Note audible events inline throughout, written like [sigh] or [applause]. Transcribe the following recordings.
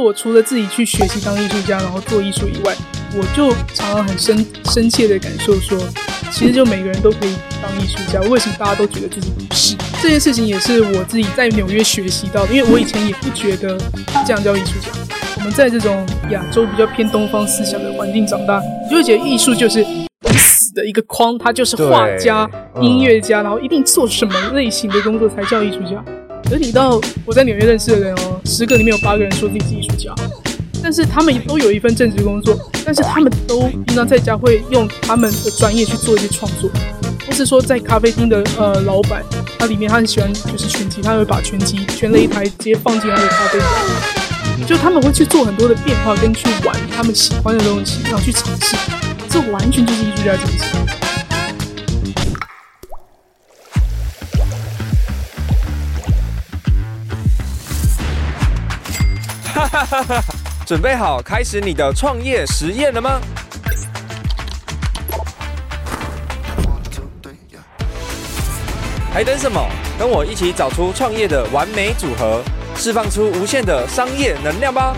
我除了自己去学习当艺术家，然后做艺术以外，我就常常很深深切的感受说，其实就每个人都可以当艺术家，为什么大家都觉得自己不是？这件事情也是我自己在纽约学习到的，因为我以前也不觉得这样叫艺术家。我们在这种亚洲比较偏东方思想的环境长大，你就会觉得艺术就是死的一个框，它就是画家、音乐家，然后一定做什么类型的工作才叫艺术家。而你到我在纽约认识的人哦，十个里面有八个人说自己是艺术家，但是他们都有一份正职工作，但是他们都平常在家会用他们的专业去做一些创作，或是说在咖啡厅的呃老板，他里面他很喜欢就是拳击，他会把拳击拳擂台直接放进他的咖啡厅，就他们会去做很多的变化跟去玩他们喜欢的东西，然后去尝试，这完全就是艺术家精神。哈哈哈准备好开始你的创业实验了吗？还等什么？跟我一起找出创业的完美组合，释放出无限的商业能量吧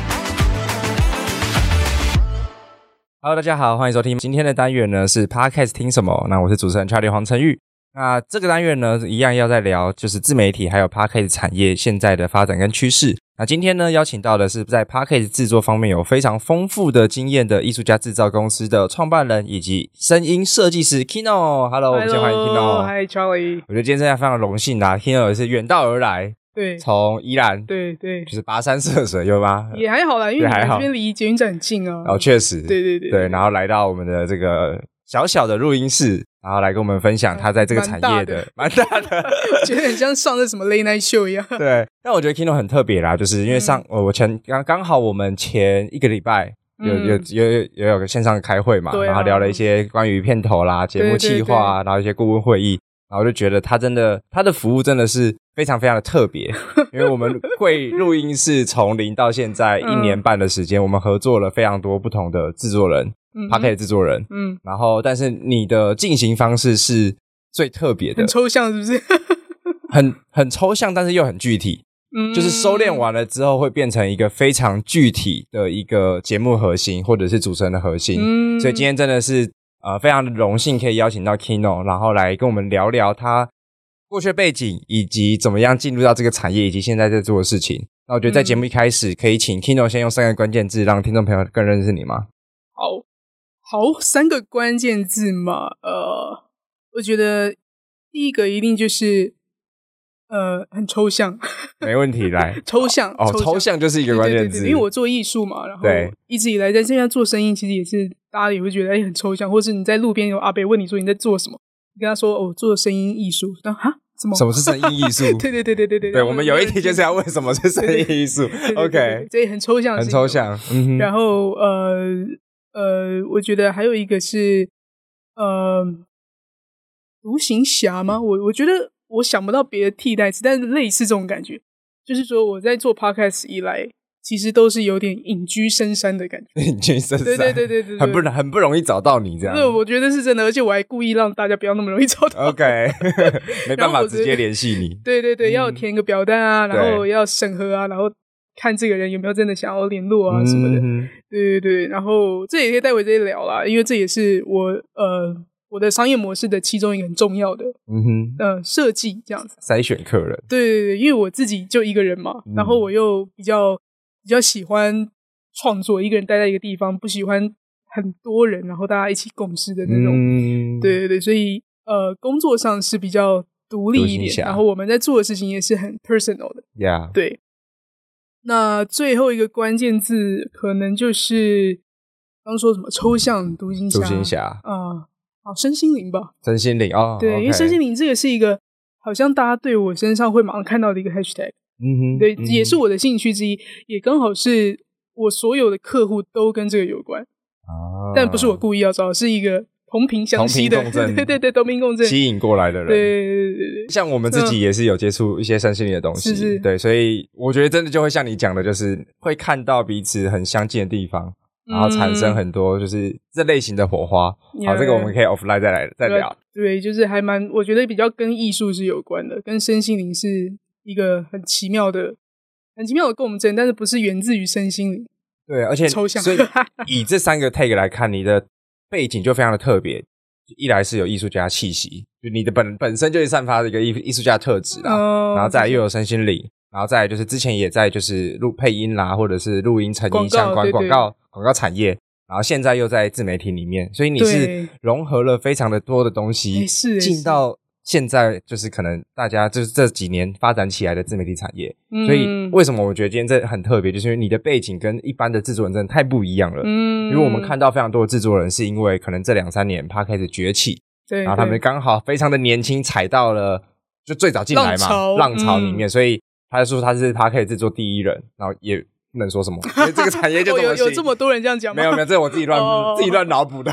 ！Hello，大家好，欢迎收听今天的单元呢，是 Podcast 听什么？那我是主持人 Charlie 黄成玉。那这个单元呢，一样要再聊，就是自媒体还有 Podcast 产业现在的发展跟趋势。那今天呢，邀请到的是在 Podcast 制作方面有非常丰富的经验的艺术家制造公司的创办人以及声音设计师 Kino。Hello，我们先欢迎 Kino。Hi Charlie。我觉得今天真的非常荣幸啊，Kino 也是远道而来，对，从宜兰，对对，就是跋山涉水，有吗？也还好啦，因为这边离捷运站很近啊。哦，确实，对对对，对，然后来到我们的这个小小的录音室。然后来跟我们分享他在这个产业的蛮大的，大的。[laughs] 觉得很像上的什么 late night show 一样。对，但我觉得 Kino 很特别啦，就是因为上、嗯、我前刚刚好我们前一个礼拜有、嗯、有有有有有个线上开会嘛，啊、然后聊了一些关于片头啦、节目企划、啊，然后一些顾问会议，然后就觉得他真的他的服务真的是非常非常的特别，[laughs] 因为我们会录音室从零到现在一年半的时间，嗯、我们合作了非常多不同的制作人。Podcast 制作人，嗯，然后但是你的进行方式是最特别的，很抽象，是不是？[laughs] 很很抽象，但是又很具体，嗯，就是收敛完了之后会变成一个非常具体的一个节目核心，或者是主持人的核心。嗯，所以今天真的是呃非常的荣幸可以邀请到 Kino，然后来跟我们聊聊他过去的背景，以及怎么样进入到这个产业，以及现在在做的事情。那我觉得在节目一开始，可以请 Kino 先用三个关键字让听众朋友更认识你吗？好。好，三个关键字嘛，呃，我觉得第一个一定就是，呃，很抽象。[laughs] 没问题，来，[laughs] 抽象哦，抽象就是一个关键字，因为我做艺术嘛，然后一直以来在现在做生意，其实也是大家也会觉得哎很抽象，或是你在路边有阿伯问你说你在做什么，你跟他说哦，做声音艺术，那哈什么？什么是声音艺术？[laughs] 对对对对对对，对，我们有一题就是要问什么是声音艺术，OK，这也很抽象，很抽象，嗯，然后呃。呃，我觉得还有一个是，呃，独行侠吗？我我觉得我想不到别的替代词，但是类似这种感觉，就是说我在做 podcast 以来，其实都是有点隐居深山的感觉。[laughs] 隐居深山，对对对对对，很不很不容易找到你这样。对，我觉得是真的，而且我还故意让大家不要那么容易找到。OK，[laughs] 没办法直接联系你。对对对，要填个表单啊，然后要审核啊，然后。看这个人有没有真的想要联络啊什么的，嗯、对对对，然后这也可以待会再聊啦，因为这也是我呃我的商业模式的其中一个很重要的，嗯哼，呃设计这样子。筛选客人，对对对，因为我自己就一个人嘛，嗯、然后我又比较比较喜欢创作，一个人待在一个地方，不喜欢很多人，然后大家一起共事的那种，嗯、对对对，所以呃工作上是比较独立一点，然后我们在做的事情也是很 personal 的，Yeah，对。那最后一个关键字可能就是刚说什么抽象独行侠，独行侠啊，好身心灵吧，身心灵哦，对，okay 因为身心灵这个是一个好像大家对我身上会马上看到的一个 hashtag，嗯哼，对，嗯、也是我的兴趣之一，也刚好是我所有的客户都跟这个有关。啊，但不是我故意要找，是一个。同频相吸的，[laughs] 对对对，同频共振，吸引过来的人，对对对对，像我们自己也是有接触一些身心灵的东西，是是，对，所以我觉得真的就会像你讲的，就是会看到彼此很相近的地方，然后产生很多就是这类型的火花。好，这个我们可以 offline 再来再聊。对，就是还蛮，我觉得比较跟艺术是有关的，跟身心灵是一个很奇妙的、很奇妙的共振，但是不是源自于身心灵。对，而且抽象。所以 [laughs] 以这三个 take 来看，你的背景就非常的特别。一来是有艺术家气息，就你的本本身就是散发的一个艺艺术家特质啦，哦、然后再来又有身心灵，然后再来就是之前也在就是录配音啦，或者是录音成音相关广告广告产业。然后现在又在自媒体里面，所以你是融合了非常的多的东西，进到现在就是可能大家就是这几年发展起来的自媒体产业。嗯、所以为什么我觉得今天这很特别，就是因为你的背景跟一般的制作人真的太不一样了。嗯，因为我们看到非常多的制作人是因为可能这两三年 Podcast 崛起，对，然后他们刚好非常的年轻，踩到了就最早进来嘛浪潮，里面，嗯、所以他就说他是 Podcast 制作第一人，然后也。不能说什么，因为这个产业就这么 [laughs] 有有这么多人这样讲吗？没有没有，这是我自己乱、oh. 自己乱脑补的。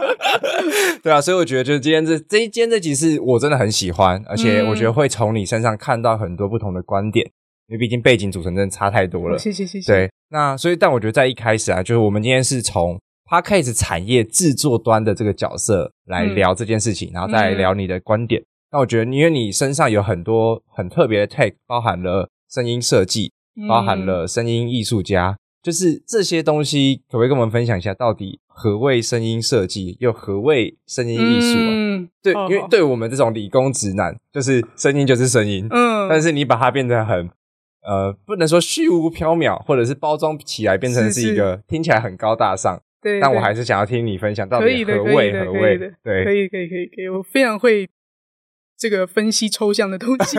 [laughs] 对啊，所以我觉得就是今天这这一今天这集是我真的很喜欢，而且我觉得会从你身上看到很多不同的观点，因为毕竟背景组成真的差太多了。谢谢谢谢。对，那所以但我觉得在一开始啊，就是我们今天是从 Podcast 产业制作端的这个角色来聊这件事情，嗯、然后再来聊你的观点。嗯、那我觉得因为你身上有很多很特别的 take，包含了声音设计。包含了声音艺术家，嗯、就是这些东西，可不可以跟我们分享一下，到底何谓声音设计，又何谓声音艺术啊？嗯、对，因为对我们这种理工直男，就是声音就是声音，嗯，但是你把它变得很呃，不能说虚无缥缈，或者是包装起来变成是一个听起来很高大上，对，但我还是想要听你分享到底何谓何谓，对，可以可以可以可以，我非常会。这个分析抽象的东西，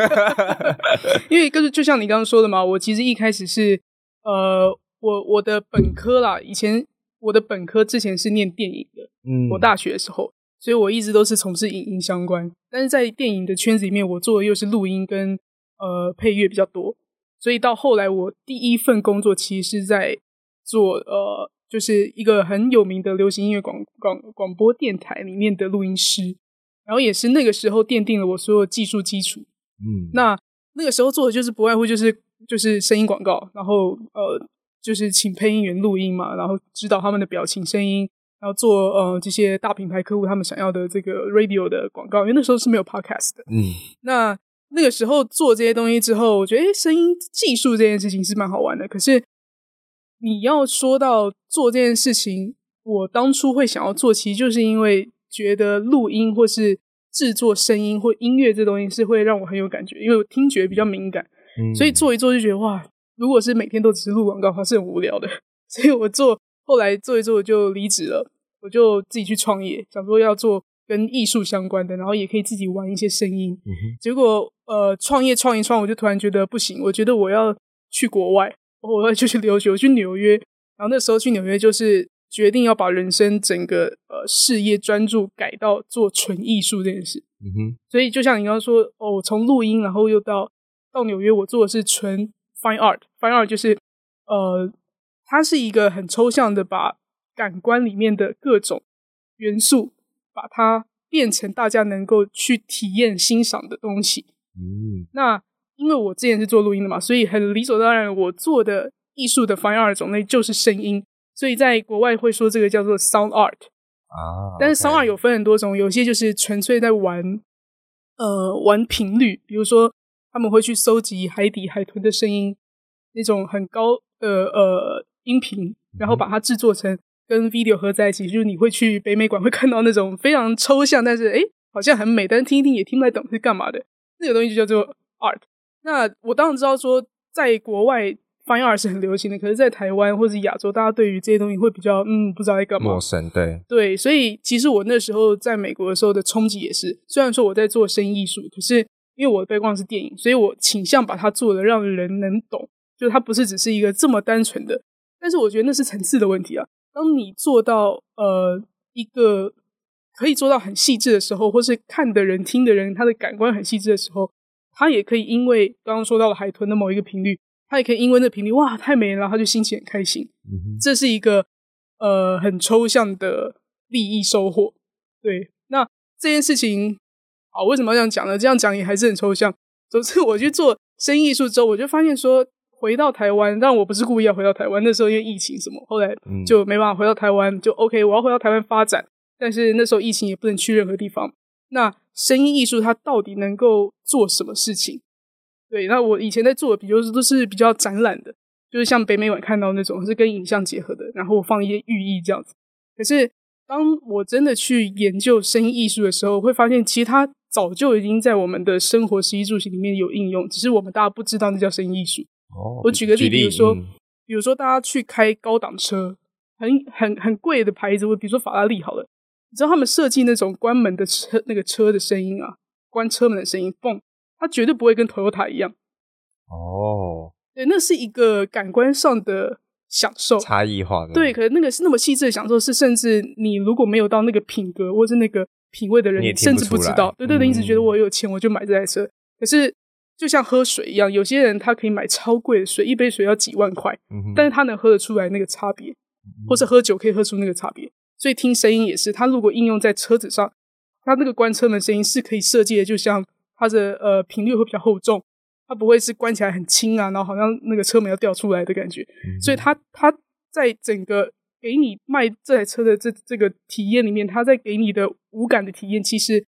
[laughs] 因为就是就像你刚刚说的嘛，我其实一开始是呃，我我的本科啦，以前我的本科之前是念电影的，嗯，我大学的时候，所以我一直都是从事影音相关，但是在电影的圈子里面，我做的又是录音跟呃配乐比较多，所以到后来我第一份工作其实是在做呃，就是一个很有名的流行音乐广广广播电台里面的录音师。然后也是那个时候奠定了我所有技术基础。嗯，那那个时候做的就是不外乎就是就是声音广告，然后呃就是请配音员录音嘛，然后指导他们的表情、声音，然后做呃这些大品牌客户他们想要的这个 radio 的广告。因为那时候是没有 podcast 的。嗯，那那个时候做这些东西之后，我觉得诶声音技术这件事情是蛮好玩的。可是你要说到做这件事情，我当初会想要做，其实就是因为。觉得录音或是制作声音或音乐这东西是会让我很有感觉，因为我听觉比较敏感，嗯、所以做一做就觉得哇，如果是每天都只是录广告的话是很无聊的，[laughs] 所以我做后来做一做就离职了，我就自己去创业，想说要做跟艺术相关的，然后也可以自己玩一些声音。嗯、结果呃，创业创一创，我就突然觉得不行，我觉得我要去国外，我要就去留学，我去纽约，然后那时候去纽约就是。决定要把人生整个呃事业专注改到做纯艺术这件事，嗯哼。所以就像你刚刚说，哦，从录音，然后又到到纽约，我做的是纯 fine art，fine art 就是呃，它是一个很抽象的，把感官里面的各种元素，把它变成大家能够去体验欣赏的东西。嗯，那因为我之前是做录音的嘛，所以很理所当然，我做的艺术的 fine art 种类就是声音。所以在国外会说这个叫做 sound art 啊，但是 sound art 有分很多种，有些就是纯粹在玩，呃，玩频率，比如说他们会去搜集海底海豚的声音，那种很高的呃音频，然后把它制作成跟 video 合在一起，就是你会去北美馆会看到那种非常抽象，但是诶好像很美，但是听一听也听不太懂是干嘛的，那个东西就叫做 art。那我当然知道说在国外。Fine art 是很流行的，可是，在台湾或者亚洲，大家对于这些东西会比较嗯，不知道在干嘛，陌生。对对，所以其实我那时候在美国的时候的冲击也是，虽然说我在做声音艺术，可是因为我的背光是电影，所以我倾向把它做的让人能懂，就是它不是只是一个这么单纯的。但是我觉得那是层次的问题啊。当你做到呃一个可以做到很细致的时候，或是看的人、听的人他的感官很细致的时候，他也可以因为刚刚说到了海豚的某一个频率。他也可以因为那频率哇太美了，他就心情很开心。嗯、这是一个呃很抽象的利益收获。对，那这件事情啊，为什么要这样讲呢？这样讲也还是很抽象。总之，我去做声音艺术之后，我就发现说，回到台湾，但我不是故意要回到台湾。那时候因为疫情什么，后来就没办法回到台湾。就 OK，我要回到台湾发展，但是那时候疫情也不能去任何地方。那声音艺术它到底能够做什么事情？对，那我以前在做的，比如说都是比较展览的，就是像北美馆看到那种是跟影像结合的，然后我放一些寓意这样子。可是当我真的去研究声音艺术的时候，会发现其实它早就已经在我们的生活食衣住行里面有应用，只是我们大家不知道那叫声音艺术。哦，我举个例，比如说，嗯、比如说大家去开高档车，很很很贵的牌子，我比如说法拉利好了，你知道他们设计那种关门的车那个车的声音啊，关车门的声音，嘣。它绝对不会跟 Toyota 一样哦，对，那是一个感官上的享受，差异化的。对，可能那个是那么细致的享受，是甚至你如果没有到那个品格或是那个品味的人，你甚至不知道。对对对，你只觉得我有钱我就买这台车。嗯、可是就像喝水一样，有些人他可以买超贵的水，一杯水要几万块，嗯、但是他能喝得出来那个差别，或是喝酒可以喝出那个差别。所以听声音也是，他如果应用在车子上，他那个关车门声音是可以设计的，就像。它的呃频率会比较厚重，它不会是关起来很轻啊，然后好像那个车门要掉出来的感觉。嗯、所以它它在整个给你卖这台车的这这个体验里面，它在给你的无感的体验，其实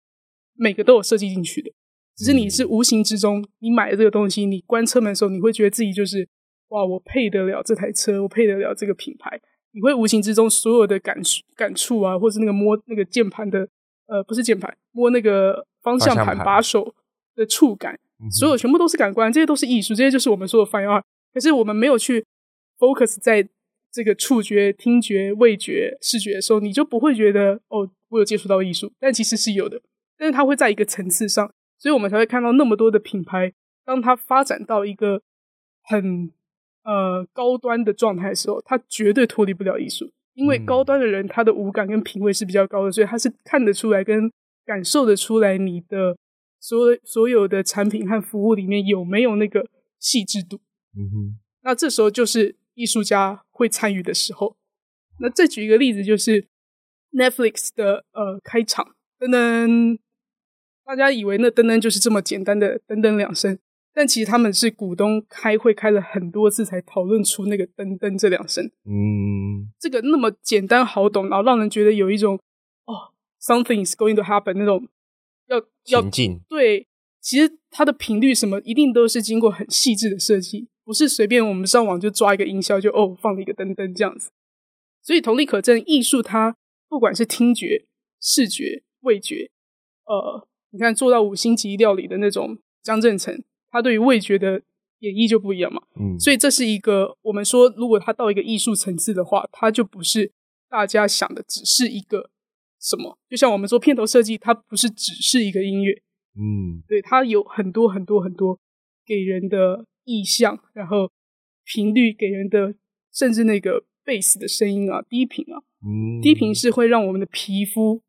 每个都有设计进去的。只是你是无形之中，你买了这个东西，你关车门的时候，你会觉得自己就是哇，我配得了这台车，我配得了这个品牌。你会无形之中所有的感感触啊，或是那个摸那个键盘的呃，不是键盘，摸那个方向盘把手。的触感，所有全部都是感官，这些都是艺术，这些就是我们说的 fine art。可是我们没有去 focus 在这个触觉、听觉、味觉、视觉的时候，你就不会觉得哦，我有接触到艺术。但其实是有的，但是它会在一个层次上，所以我们才会看到那么多的品牌，当它发展到一个很呃高端的状态的时候，它绝对脱离不了艺术，因为高端的人他的五感跟品味是比较高的，所以他是看得出来跟感受得出来你的。所所有的产品和服务里面有没有那个细致度？嗯哼，那这时候就是艺术家会参与的时候。那再举一个例子，就是 Netflix 的呃开场噔噔，大家以为那噔噔就是这么简单的噔噔两声，但其实他们是股东开会开了很多次才讨论出那个噔噔这两声。嗯，这个那么简单好懂，然后让人觉得有一种哦，something is going to happen 那种。要要进对，其实它的频率什么一定都是经过很细致的设计，不是随便我们上网就抓一个音效就哦放了一个噔噔这样子。所以同理可证，艺术它不管是听觉、视觉、味觉，呃，你看做到五星级料理的那种张振成，他对于味觉的演绎就不一样嘛。嗯，所以这是一个我们说，如果他到一个艺术层次的话，他就不是大家想的只是一个。什么？就像我们做片头设计，它不是只是一个音乐，嗯，对，它有很多很多很多给人的意象，然后频率给人的，甚至那个贝斯的声音啊，低频啊，嗯，低频是会让我们的皮肤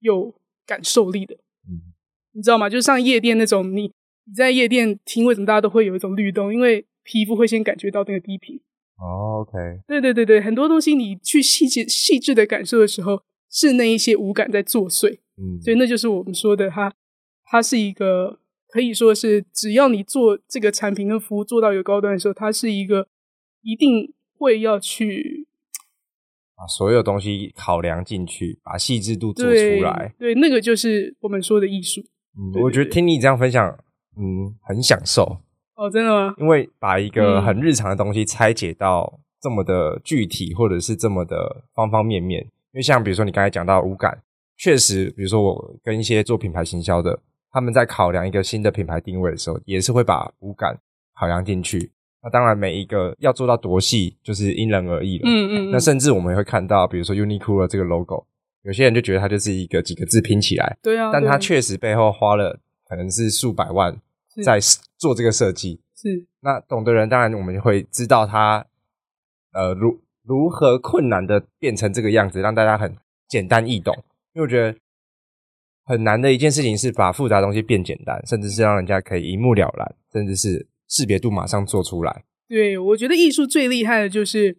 有感受力的，嗯，你知道吗？就像夜店那种，你你在夜店听，为什么大家都会有一种律动？因为皮肤会先感觉到那个低频。哦，OK，对对对对，很多东西你去细节细致的感受的时候。是那一些五感在作祟，嗯，所以那就是我们说的，它它是一个可以说是，只要你做这个产品跟服务做到有高端的时候，它是一个一定会要去把所有东西考量进去，把细致度做出来，对，对，那个就是我们说的艺术。嗯，对对对，我觉得听你这样分享，嗯，很享受。哦，真的吗？因为把一个很日常的东西拆解到这么的具体，或者是这么的方方面面。因为像比如说你刚才讲到五感，确实，比如说我跟一些做品牌行销的，他们在考量一个新的品牌定位的时候，也是会把五感考量进去。那当然，每一个要做到多细，就是因人而异了。嗯，嗯嗯。那甚至我们也会看到，比如说 Uniqlo 这个 logo，有些人就觉得它就是一个几个字拼起来。对啊。但它确实背后花了可能是数百万在做这个设计。是。那懂的人当然我们就会知道它，呃，如。如何困难的变成这个样子，让大家很简单易懂？因为我觉得很难的一件事情是把复杂的东西变简单，甚至是让人家可以一目了然，甚至是识别度马上做出来。对，我觉得艺术最厉害的就是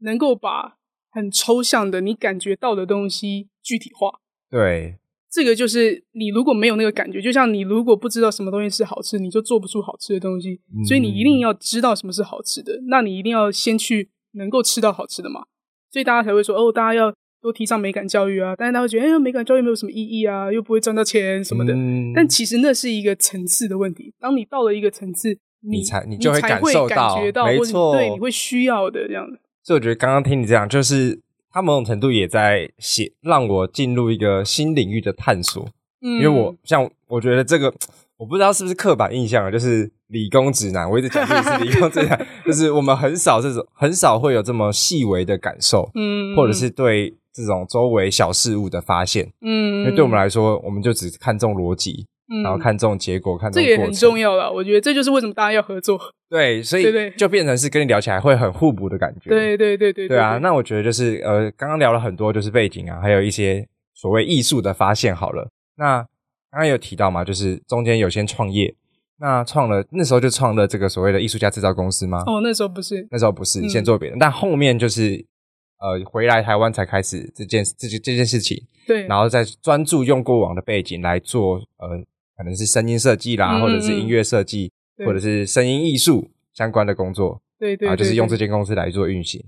能够把很抽象的你感觉到的东西具体化。对，这个就是你如果没有那个感觉，就像你如果不知道什么东西是好吃，你就做不出好吃的东西。嗯。所以你一定要知道什么是好吃的，那你一定要先去。能够吃到好吃的嘛，所以大家才会说哦，大家要多提倡美感教育啊，但是他会觉得，哎，美感教育没有什么意义啊，又不会赚到钱什么的。嗯、但其实那是一个层次的问题。当你到了一个层次，你，你才你就会感受到，觉到没错，对，你会需要的这样子。所以我觉得刚刚听你这样，就是他某种程度也在写，让我进入一个新领域的探索。嗯，因为我像我觉得这个。我不知道是不是刻板印象啊，就是理工直男，我一直讲自己是理工直男，[laughs] 就是我们很少这种很少会有这么细微的感受，嗯，或者是对这种周围小事物的发现，嗯，因为对我们来说，我们就只看重逻辑，嗯，然后看重结果，看重这也很重要了。我觉得这就是为什么大家要合作，[laughs] 对，所以就变成是跟你聊起来会很互补的感觉，对对对对，对啊。那我觉得就是呃，刚刚聊了很多，就是背景啊，还有一些所谓艺术的发现。好了，那。刚刚有提到嘛，就是中间有先创业，那创了那时候就创了这个所谓的艺术家制造公司吗？哦，那时候不是，那时候不是，先做别的，嗯、但后面就是呃回来台湾才开始这件这件这件事情，对，然后再专注用过往的背景来做呃可能是声音设计啦，嗯嗯或者是音乐设计，或者是声音艺术相关的工作，对对，对，啊，就是用这间公司来做运行。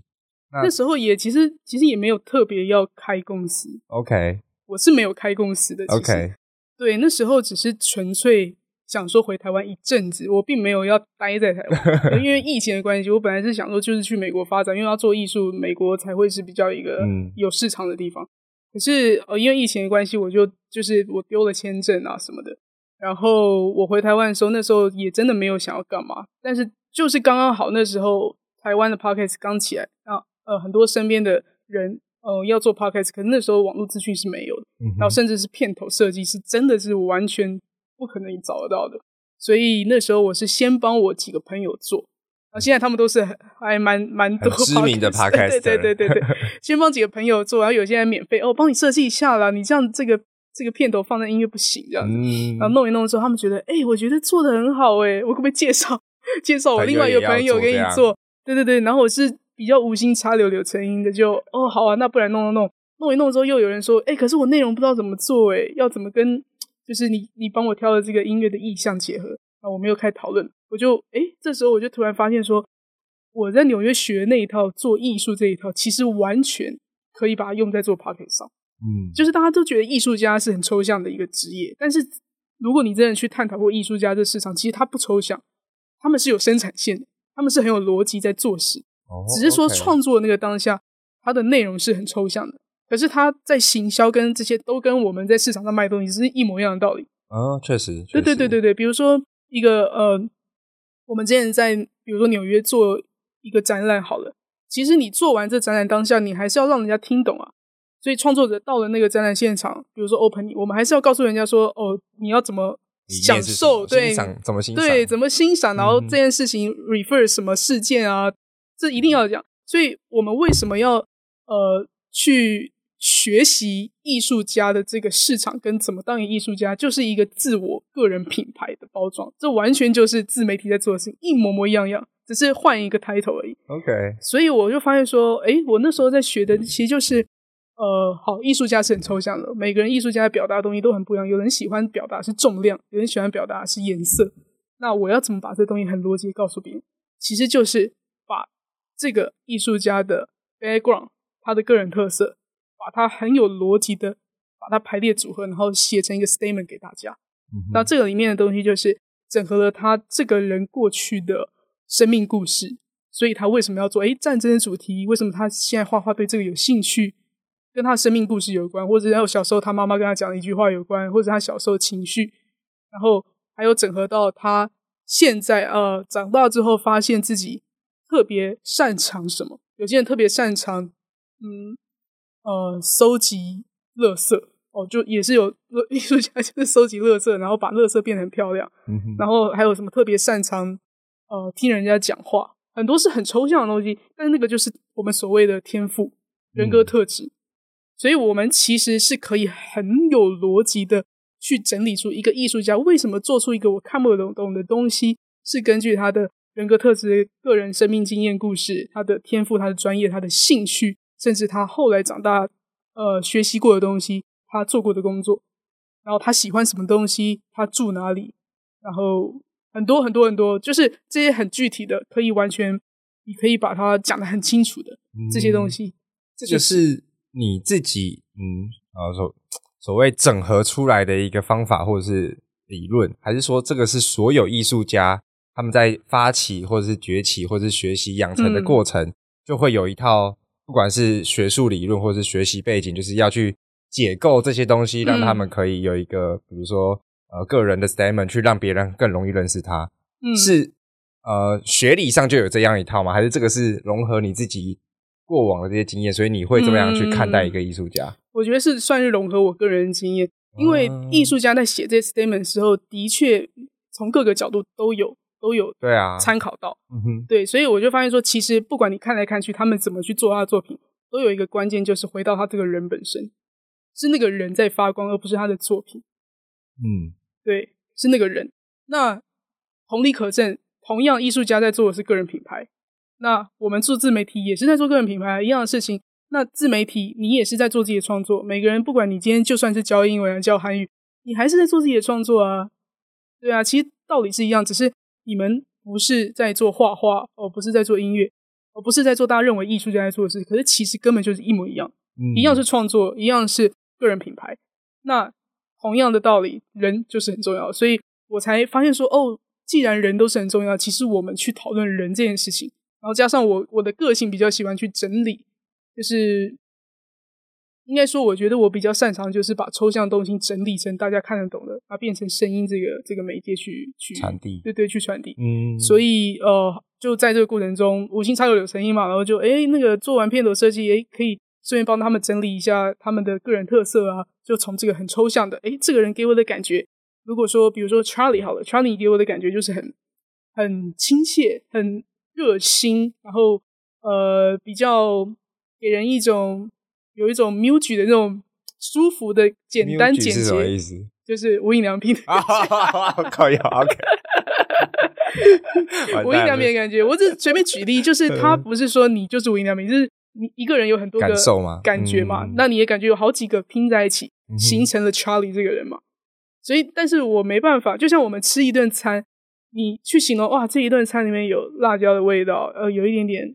那，那时候也其实其实也没有特别要开公司，OK，我是没有开公司的，OK。对，那时候只是纯粹想说回台湾一阵子，我并没有要待在台湾，[laughs] 因为疫情的关系，我本来是想说就是去美国发展，因为要做艺术，美国才会是比较一个有市场的地方。嗯、可是呃，因为疫情的关系，我就就是我丢了签证啊什么的，然后我回台湾的时候，那时候也真的没有想要干嘛，但是就是刚刚好那时候台湾的 podcast 刚起来啊，呃，很多身边的人。哦、呃，要做 podcast，可是那时候网络资讯是没有的，嗯、然后甚至是片头设计是真的是完全不可能你找得到的，所以那时候我是先帮我几个朋友做，啊，现在他们都是还蛮蛮多知名的 podcast，[laughs] 对对对对对，[laughs] 先帮几个朋友做，然后有些人免费哦，帮你设计一下啦，你这样这个这个片头放在音乐不行这样子，嗯、然后弄一弄的时候，他们觉得哎、欸，我觉得做的很好哎，我可不可以介绍介绍我另外一个朋友给你做？对对对，然后我是。比较无心插柳柳成荫的就，就哦好啊，那不然弄弄弄弄一弄之后，又有人说，哎、欸，可是我内容不知道怎么做，哎，要怎么跟就是你你帮我挑的这个音乐的意象结合啊？我们又开始讨论，我就哎，这时候我就突然发现说，我在纽约学的那一套做艺术这一套，其实完全可以把它用在做 podcast 上。嗯，就是大家都觉得艺术家是很抽象的一个职业，但是如果你真的去探讨过艺术家这市场，其实它不抽象，他们是有生产线的，他们是很有逻辑在做事。只是说创作的那个当下，它的内容是很抽象的，可是他在行销跟这些都跟我们在市场上卖东西是一模一样的道理。啊，确实，对对对对对。比如说一个呃，我们之前在比如说纽约做一个展览好了，其实你做完这展览当下，你还是要让人家听懂啊。所以创作者到了那个展览现场，比如说 opening，我们还是要告诉人家说，哦，你要怎么享受，对，怎么欣赏，对，怎么欣赏，然后这件事情 refer 什么事件啊。这一定要讲，所以我们为什么要呃去学习艺术家的这个市场跟怎么当一个艺术家，就是一个自我个人品牌的包装，这完全就是自媒体在做的事情，一模模一样样，只是换一个 title 而已。OK，所以我就发现说，诶，我那时候在学的其实就是呃，好，艺术家是很抽象的，每个人艺术家的表达的东西都很不一样，有人喜欢表达是重量，有人喜欢表达是颜色，那我要怎么把这东西很逻辑告诉别人？其实就是把。这个艺术家的 background，他的个人特色，把它很有逻辑的把它排列组合，然后写成一个 statement 给大家。嗯、那这个里面的东西就是整合了他这个人过去的生命故事，所以他为什么要做？诶，战争的主题，为什么他现在画画对这个有兴趣？跟他的生命故事有关，或者还有小时候他妈妈跟他讲的一句话有关，或者他小时候情绪，然后还有整合到他现在呃长大之后发现自己。特别擅长什么？有些人特别擅长，嗯，呃，收集垃圾哦，就也是有艺术家 [laughs] 就是收集垃圾，然后把垃圾变得很漂亮。嗯。然后还有什么特别擅长？呃，听人家讲话，很多是很抽象的东西，但是那个就是我们所谓的天赋、人格特质。嗯。所以我们其实是可以很有逻辑的去整理出一个艺术家为什么做出一个我看不懂懂的东西，是根据他的。人格特质、个人生命经验故事、他的天赋、他的专业、他的兴趣，甚至他后来长大呃学习过的东西，他做过的工作，然后他喜欢什么东西，他住哪里，然后很多很多很多，就是这些很具体的，可以完全你可以把它讲得很清楚的这些东西，嗯、这就是你自己嗯啊所所谓整合出来的一个方法或者是理论，还是说这个是所有艺术家他们在发起或者是崛起或者是学习养成的过程，嗯、就会有一套不管是学术理论或者是学习背景，就是要去解构这些东西，让他们可以有一个、嗯、比如说呃个人的 statement 去让别人更容易认识他，嗯，是呃学理上就有这样一套吗？还是这个是融合你自己过往的这些经验，所以你会怎么样去看待一个艺术家？嗯、我觉得是算是融合我个人经验。因为艺术家在写这些 statement 的时候，的确从各个角度都有都有对啊参考到，嗯哼，对，所以我就发现说，其实不管你看来看去，他们怎么去做他的作品，都有一个关键，就是回到他这个人本身，是那个人在发光，而不是他的作品。嗯，对，是那个人。那同理可证，同样艺术家在做的是个人品牌，那我们做自媒体也是在做个人品牌一样的事情。那自媒体，你也是在做自己的创作。每个人，不管你今天就算是教英文、教韩语，你还是在做自己的创作啊。对啊，其实道理是一样，只是你们不是在做画画，哦，不是在做音乐，哦，不是在做大家认为艺术家在做的事。可是其实根本就是一模一样，嗯，一样是创作，一样是个人品牌。那同样的道理，人就是很重要。所以我才发现说，哦，既然人都是很重要，其实我们去讨论人这件事情，然后加上我我的个性比较喜欢去整理。就是应该说，我觉得我比较擅长，就是把抽象的东西整理成大家看得懂的，把它变成声音这个这个媒介去去传递，对对，去传递。嗯，所以呃，就在这个过程中，无心插柳柳成荫嘛，然后就哎那个做完片头设计，哎可以顺便帮他们整理一下他们的个人特色啊，就从这个很抽象的，哎这个人给我的感觉，如果说比如说 Charlie 好了，Charlie 给我的感觉就是很很亲切、很热心，然后呃比较。给人一种有一种 muji 的那种舒服的简单简洁，是什么意思？就是无印良品的感觉。[laughs] 可以，OK。无印良品的感觉，我只是随便举例，就是它不是说你就是无印良品，就是你一个人有很多个感受嘛，感觉嘛，嗯、那你也感觉有好几个拼在一起，形成了 Charlie 这个人嘛。所以，但是我没办法，就像我们吃一顿餐，你去形容哇，这一顿餐里面有辣椒的味道，呃，有一点点。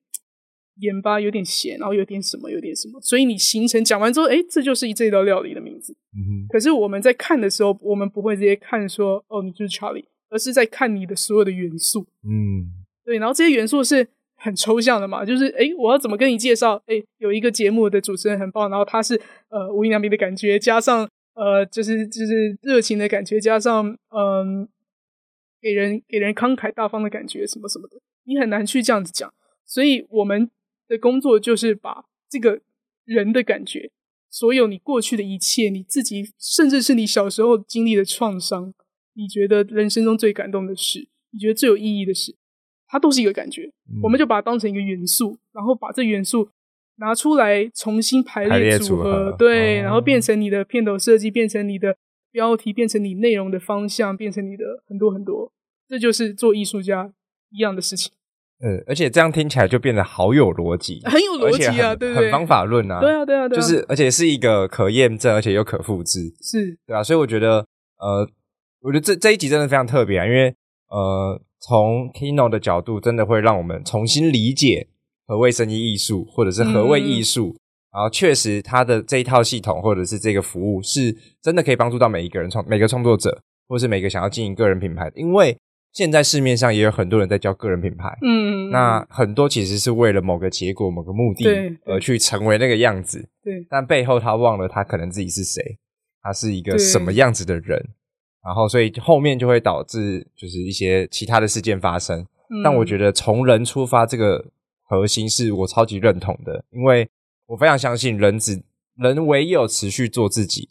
盐巴有点咸，然后有点什么，有点什么，所以你形成讲完之后，哎，这就是一这道料理的名字。嗯。可是我们在看的时候，我们不会直接看说，哦，你就是 Charlie，而是在看你的所有的元素。嗯，对。然后这些元素是很抽象的嘛，就是哎，我要怎么跟你介绍？哎，有一个节目的主持人很棒，然后他是呃无印良品的感觉，加上呃就是就是热情的感觉，加上嗯、呃、给人给人慷慨大方的感觉，什么什么的，你很难去这样子讲。所以我们。的工作就是把这个人的感觉，所有你过去的一切，你自己，甚至是你小时候经历的创伤，你觉得人生中最感动的事，你觉得最有意义的事，它都是一个感觉。嗯、我们就把它当成一个元素，然后把这元素拿出来重新排列组合，组合对，哦、然后变成你的片头设计，变成你的标题，变成你内容的方向，变成你的很多很多，这就是做艺术家一样的事情。呃，而且这样听起来就变得好有逻辑，很有逻辑啊，对对，很方法论啊，对啊，对啊，对啊，就是而且是一个可验证，而且又可复制，是，对啊，所以我觉得，呃，我觉得这这一集真的非常特别啊，因为呃，从 Kino 的角度，真的会让我们重新理解何谓声音艺术，或者是何谓艺术，嗯、然后确实他的这一套系统或者是这个服务，是真的可以帮助到每一个人创每个创作者，或是每个想要经营个人品牌的，因为。现在市面上也有很多人在教个人品牌，嗯，那很多其实是为了某个结果、某个目的而去成为那个样子，对。但背后他忘了他可能自己是谁，他是一个什么样子的人，然后所以后面就会导致就是一些其他的事件发生。但我觉得从人出发这个核心是我超级认同的，因为我非常相信人只人唯有持续做自己。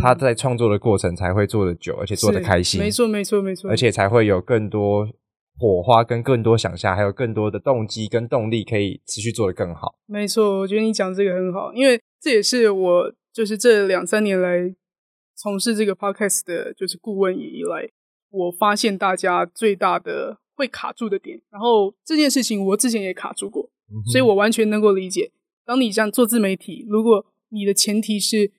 他在创作的过程才会做得久，而且做得开心。没错，没错，没错。而且才会有更多火花，跟更多想象，还有更多的动机跟动力，可以持续做得更好。没错，我觉得你讲这个很好，因为这也是我就是这两三年来从事这个 podcast 的，就是顾问以来，我发现大家最大的会卡住的点。然后这件事情我之前也卡住过，嗯。所以我完全能够理解。当你这样做自媒体，如果你的前提是。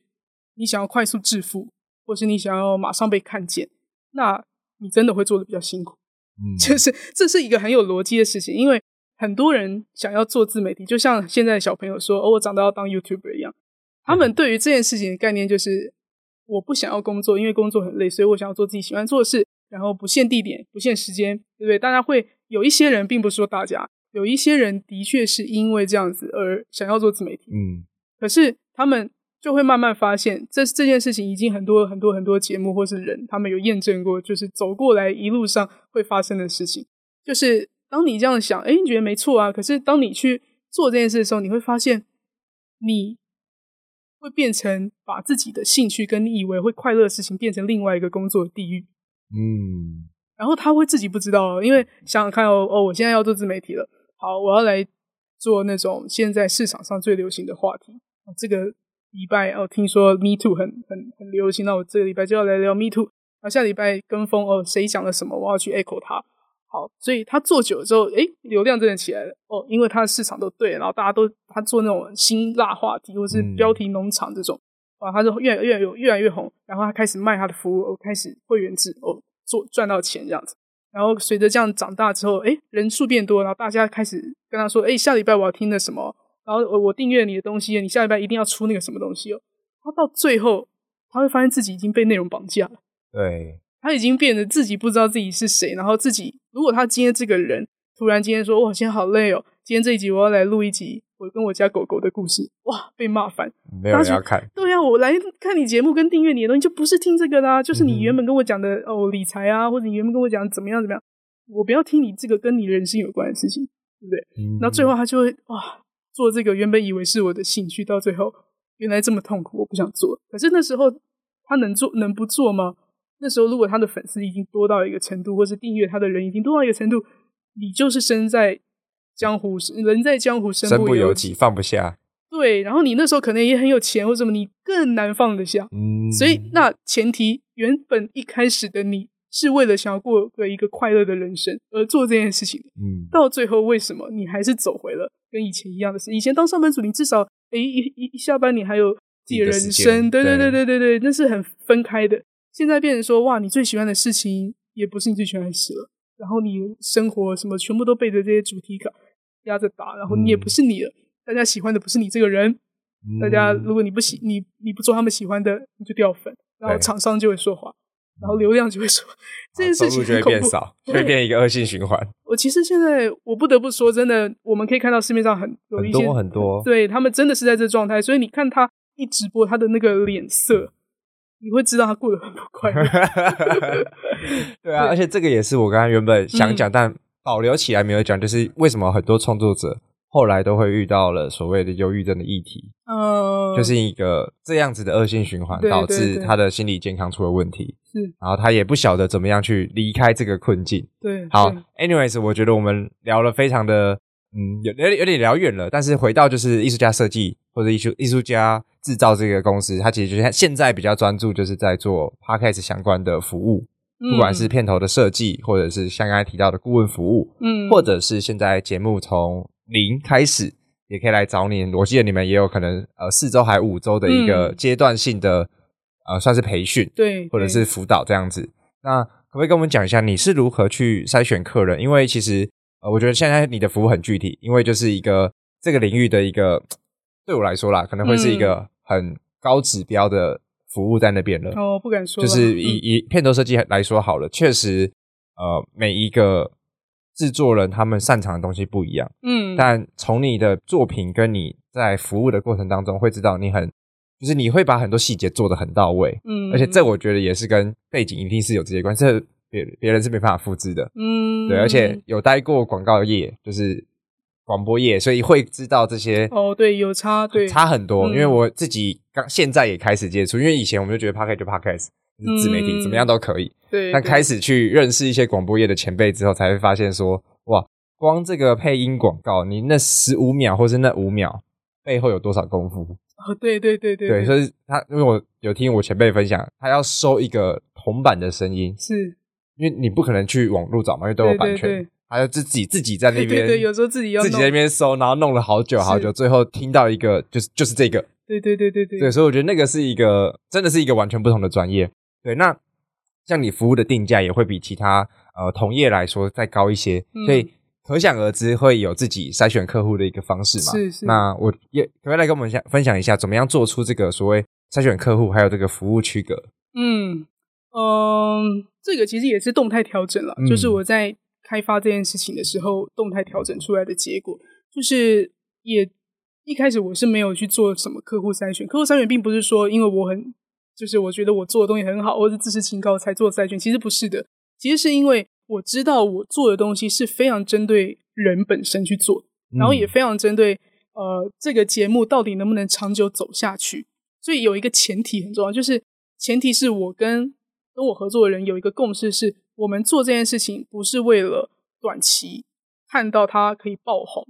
你想要快速致富，或是你想要马上被看见，那你真的会做的比较辛苦。嗯，就是这是一个很有逻辑的事情，因为很多人想要做自媒体，就像现在的小朋友说：“哦，我长大要当 YouTuber 一样。”他们对于这件事情的概念就是，我不想要工作，因为工作很累，所以我想要做自己喜欢做的事，然后不限地点，不限时间，对不对？大家会有一些人，并不是说大家，有一些人的确是因为这样子而想要做自媒体，嗯，可是他们就会慢慢发现，这这件事情已经很多很多很多节目或是人，他们有验证过，就是走过来一路上会发生的事情，就是当你这样想，诶，你觉得没错啊，可是当你去做这件事的时候，你会发现你。会变成把自己的兴趣跟你以为会快乐的事情变成另外一个工作的地狱，嗯，然后他会自己不知道，因为想想看哦，哦，我现在要做自媒体了，好，我要来做那种现在市场上最流行的话题。这个礼拜哦，听说 Me Too 很很很流行，那我这个礼拜就要来聊 Me Too，然后下礼拜跟风哦，谁讲了什么，我要去 echo 他。好，所以他做久了之后，诶，流量真的起来了哦，因为他的市场都对，然后大家都他做那种辛辣话题或是标题农场这种，哇、嗯，他就越来越有越来越红，然后他开始卖他的服务，哦，开始会员制哦，做赚到钱这样子，然后随着这样长大之后，诶，人数变多，然后大家开始跟他说，诶，下礼拜我要听的什么，然后我我订阅你的东西，你下礼拜一定要出那个什么东西哦，他到最后他会发现自己已经被内容绑架了，对。他已经变得自己不知道自己是谁，然后自己如果他今天这个人突然今天说，哇，今天好累哦，今天这一集我要来录一集我跟我家狗狗的故事，哇，被骂翻，没有人要看，对呀、啊，我来看你节目跟订阅你的东西就不是听这个啦，就是你原本跟我讲的、嗯、哦理财啊，或者你原本跟我讲怎么样怎么样，我不要听你这个跟你人生有关的事情，对不对？嗯、然后最后他就会哇做这个原本以为是我的兴趣，到最后原来这么痛苦，我不想做。可是那时候他能做能不做吗？那时候，如果他的粉丝已经多到一个程度，或是订阅他的人已经多到一个程度，你就是身在江湖，人在江湖身不，身不由己，放不下。对，然后你那时候可能也很有钱，或什么，你更难放得下。嗯，所以那前提，原本一开始的你是为了想要过个一个快乐的人生而做这件事情。嗯，到最后为什么你还是走回了跟以前一样的事？以前当上班族，你至少诶一一一下班你还有自己的人生，对对对对对对，那是很分开的。现在变成说，哇，你最喜欢的事情也不是你最喜欢的事了，然后你生活什么全部都背着这些主题卡压着打，然后你也不是你了，嗯、大家喜欢的不是你这个人，嗯、大家如果你不喜你你不做他们喜欢的，你就掉粉，然后厂商就会说话，然后流量就会说，[laughs] 这件事情就会变少，就会变一个恶性循环。我其实现在我不得不说，真的，我们可以看到市面上很有一些很多很多，对他们真的是在这状态，所以你看他一直播他的那个脸色。你会知道他过得很不快乐，[laughs] 对啊，而且这个也是我刚刚原本想讲，嗯、但保留起来没有讲，就是为什么很多创作者后来都会遇到了所谓的忧郁症的议题，嗯，就是一个这样子的恶性循环，导致他的心理健康出了问题，是，然后他也不晓得怎么样去离开这个困境，对，好，anyways，我觉得我们聊了非常的，嗯，有有有点聊远了，但是回到就是艺术家设计或者艺术艺术家。制造这个公司，它其实就是现在比较专注，就是在做 Podcast 相关的服务，嗯、不管是片头的设计，或者是像刚才提到的顾问服务，嗯，或者是现在节目从零开始，也可以来找你。我记得你们也有可能呃四周还五周的一个阶段性的、嗯、呃算是培训，对，或者是辅导这样子。那可不可以跟我们讲一下你是如何去筛选客人？因为其实呃我觉得现在你的服务很具体，因为就是一个这个领域的一个对我来说啦，可能会是一个、嗯。很高指标的服务在那边了哦，不敢说。就是以、嗯、以片头设计来说好了，确实，呃，每一个制作人他们擅长的东西不一样，嗯，但从你的作品跟你在服务的过程当中，会知道你很，就是你会把很多细节做得很到位，嗯，而且这我觉得也是跟背景一定是有直接关系，这别别人是没办法复制的，嗯，对，而且有待过广告业，就是。广播业，所以会知道这些哦，对，有差，对，差很多。嗯、因为我自己刚现在也开始接触，因为以前我们就觉得 Podcast 就 Podcast，就是自媒体，嗯、怎么样都可以。对，但开始去认识一些广播业的前辈之后，才会发现说，哇，光这个配音广告，你那十五秒或是那五秒背后有多少功夫？哦，对对对对，对，所以他因为我有听我前辈分享，他要收一个铜板的声音，是因为你不可能去网络找嘛，因为都有版权。对对对还有自己自己在那边，对对，有时候自己要自己在那边搜，然后弄了好久好久，最后听到一个就是就是这个，对对对对对，对，所以我觉得那个是一个真的是一个完全不同的专业。对，那像你服务的定价也会比其他呃同业来说再高一些，所以可想而知会有自己筛选客户的一个方式嘛。是是。那我也可不可以来跟我们想分享一下，怎么样做出这个所谓筛选客户还有这个服务区隔？嗯嗯，这个其实也是动态调整了，嗯、就是我在开发这件事情的时候，动态调整出来的结果，就是也一开始我是没有去做什么客户筛选，客户筛选并不是说因为我很就是我觉得我做的东西很好，或是自视清高才做筛选，其实不是的，其实是因为我知道我做的东西是非常针对人本身去做，然后也非常针对呃这个节目到底能不能长久走下去，所以有一个前提很重要，就是前提是我跟跟我合作的人有一个共识，是我们做这件事情不是为了短期看到它可以爆红，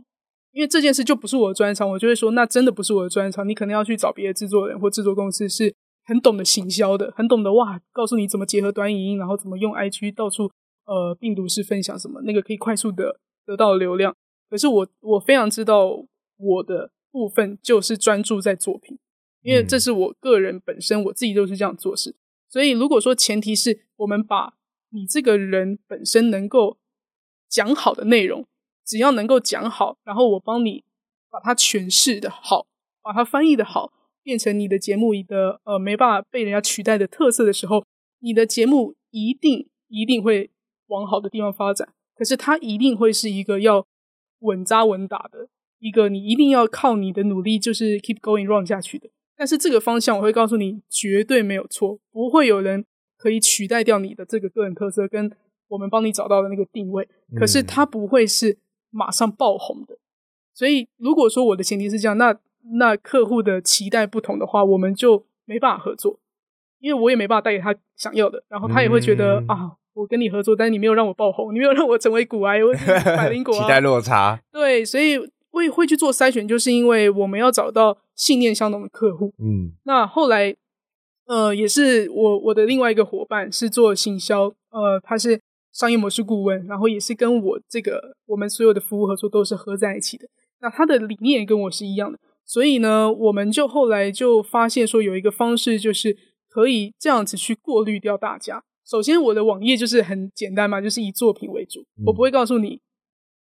因为这件事就不是我的专长，我就会说那真的不是我的专长，你可能要去找别的制作人或制作公司是。很懂得行销的，很懂得哇，告诉你怎么结合短影音，然后怎么用 IG 到处呃病毒式分享什么，那个可以快速的得到流量。可是我我非常知道我的部分就是专注在作品，因为这是我个人本身我自己都是这样做事。所以如果说前提是我们把你这个人本身能够讲好的内容，只要能够讲好，然后我帮你把它诠释的好，把它翻译的好。变成你的节目，里的呃没办法被人家取代的特色的时候，你的节目一定一定会往好的地方发展。可是它一定会是一个要稳扎稳打的一个，你一定要靠你的努力，就是 keep going run 下去的。但是这个方向，我会告诉你，绝对没有错，不会有人可以取代掉你的这个个人特色跟我们帮你找到的那个定位。可是它不会是马上爆红的。所以如果说我的前提是这样，那。那客户的期待不同的话，我们就没办法合作，因为我也没办法带给他想要的，然后他也会觉得、嗯、啊，我跟你合作，但是你没有让我爆红，你没有让我成为股癌，我百灵果、啊，[laughs] 期待落差。对，所以会会去做筛选，就是因为我们要找到信念相同的客户。嗯，那后来，呃，也是我我的另外一个伙伴是做行销，呃，他是商业模式顾问，然后也是跟我这个我们所有的服务合作都是合在一起的。那他的理念跟我是一样的。所以呢，我们就后来就发现说，有一个方式就是可以这样子去过滤掉大家。首先，我的网页就是很简单嘛，就是以作品为主，嗯、我不会告诉你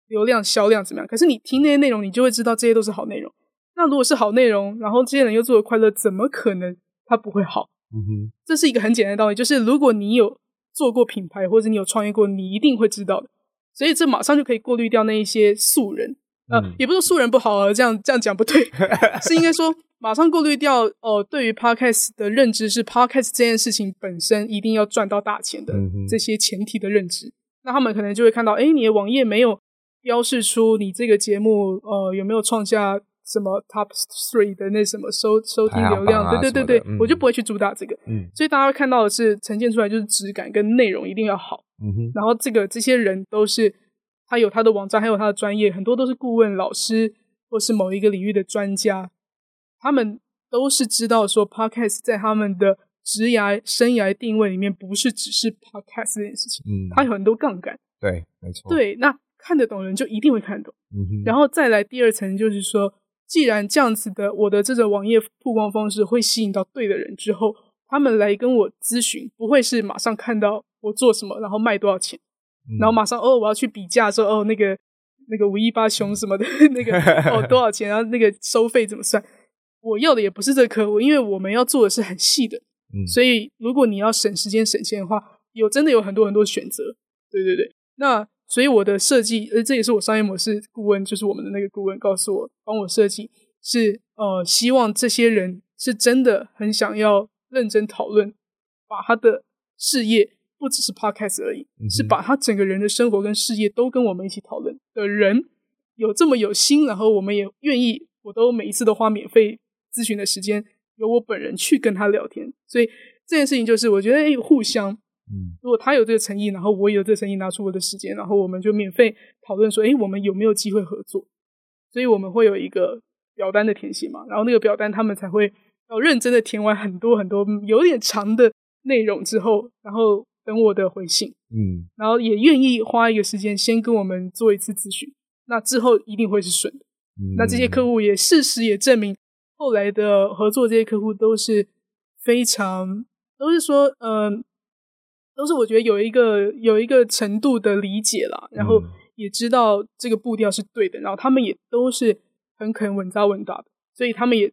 流量销量怎么样。可是你听那些内容，你就会知道这些都是好内容。那如果是好内容，然后这些人又做的快乐，怎么可能它不会好？嗯哼，这是一个很简单的道理，就是如果你有做过品牌，或者你有创业过，你一定会知道的。所以这马上就可以过滤掉那一些素人。呃，嗯、也不是素人不好啊，这样这样讲不对，[laughs] 是应该说马上过滤掉哦、呃。对于 podcast 的认知是 podcast 这件事情本身一定要赚到大钱的这些前提的认知，那他们可能就会看到，哎，你的网页没有标示出你这个节目呃有没有创下什么 top three 的那什么收收听流量，啊、对对对对，嗯、我就不会去主打这个。嗯，所以大家会看到的是呈现出来就是质感跟内容一定要好。嗯哼，然后这个这些人都是。他有他的网站，还有他的专业，很多都是顾问老师或是某一个领域的专家，他们都是知道说，Podcast 在他们的职涯生涯定位里面，不是只是 Podcast 这件事情，嗯，他有很多杠杆，对，没错，对，那看得懂人就一定会看懂，嗯哼，然后再来第二层就是说，既然这样子的，我的这种网页曝光方式会吸引到对的人之后，他们来跟我咨询，不会是马上看到我做什么，然后卖多少钱。然后马上哦，我要去比价说哦，那个那个五一八熊什么的 [laughs] 那个 [laughs] 哦多少钱？然后那个收费怎么算？我要的也不是这个客户，因为我们要做的是很细的。嗯，所以如果你要省时间省钱的话，有真的有很多很多选择。对对对，那所以我的设计，呃，这也是我商业模式顾问，就是我们的那个顾问告诉我，帮我设计是呃，希望这些人是真的很想要认真讨论，把他的事业。不只是 podcast 而已，嗯、是把他整个人的生活跟事业都跟我们一起讨论的人，有这么有心，然后我们也愿意，我都每一次都花免费咨询的时间，由我本人去跟他聊天。所以这件事情就是，我觉得哎互相，嗯，如果他有这个诚意，然后我也有这个诚意，拿出我的时间，然后我们就免费讨论说，哎，我们有没有机会合作？所以我们会有一个表单的填写嘛，然后那个表单他们才会要认真的填完很多很多有点长的内容之后，然后。等我的回信，嗯，然后也愿意花一个时间先跟我们做一次咨询，那之后一定会是顺的。嗯，那这些客户也事实也证明，后来的合作这些客户都是非常，都是说，嗯、呃，都是我觉得有一个有一个程度的理解啦，然后也知道这个步调是对的，然后他们也都是很肯稳扎稳打的，所以他们也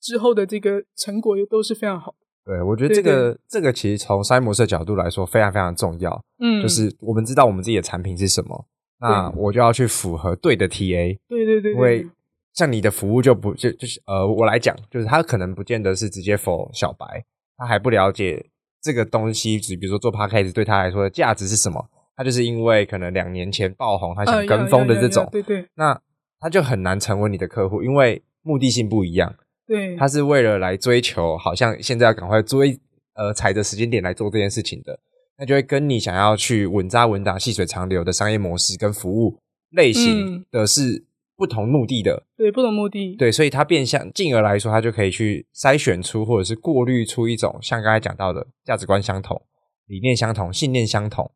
之后的这个成果也都是非常好的。对，我觉得这个这个其实从商业模式的角度来说非常非常重要。嗯，就是我们知道我们自己的产品是什么，那我就要去符合对的 TA。对对对，对，因为像你的服务就不就就是呃，我来讲，就是他可能不见得是直接 for 小白，他还不了解这个东西，只比如说做 Podcast 对他来说的价值是什么，他就是因为可能两年前爆红，他想跟风的这种，对对，那他就很难成为你的客户，因为目的性不一样。对，他是为了来追求，好像现在要赶快追，呃，踩着时间点来做这件事情的，那就会跟你想要去稳扎稳打、细水长流的商业模式跟服务类型的是不同目的的。嗯、对，不同目的。对，所以它变相进而来说，它就可以去筛选出或者是过滤出一种像刚才讲到的价值观相同、理念相同、信念相同，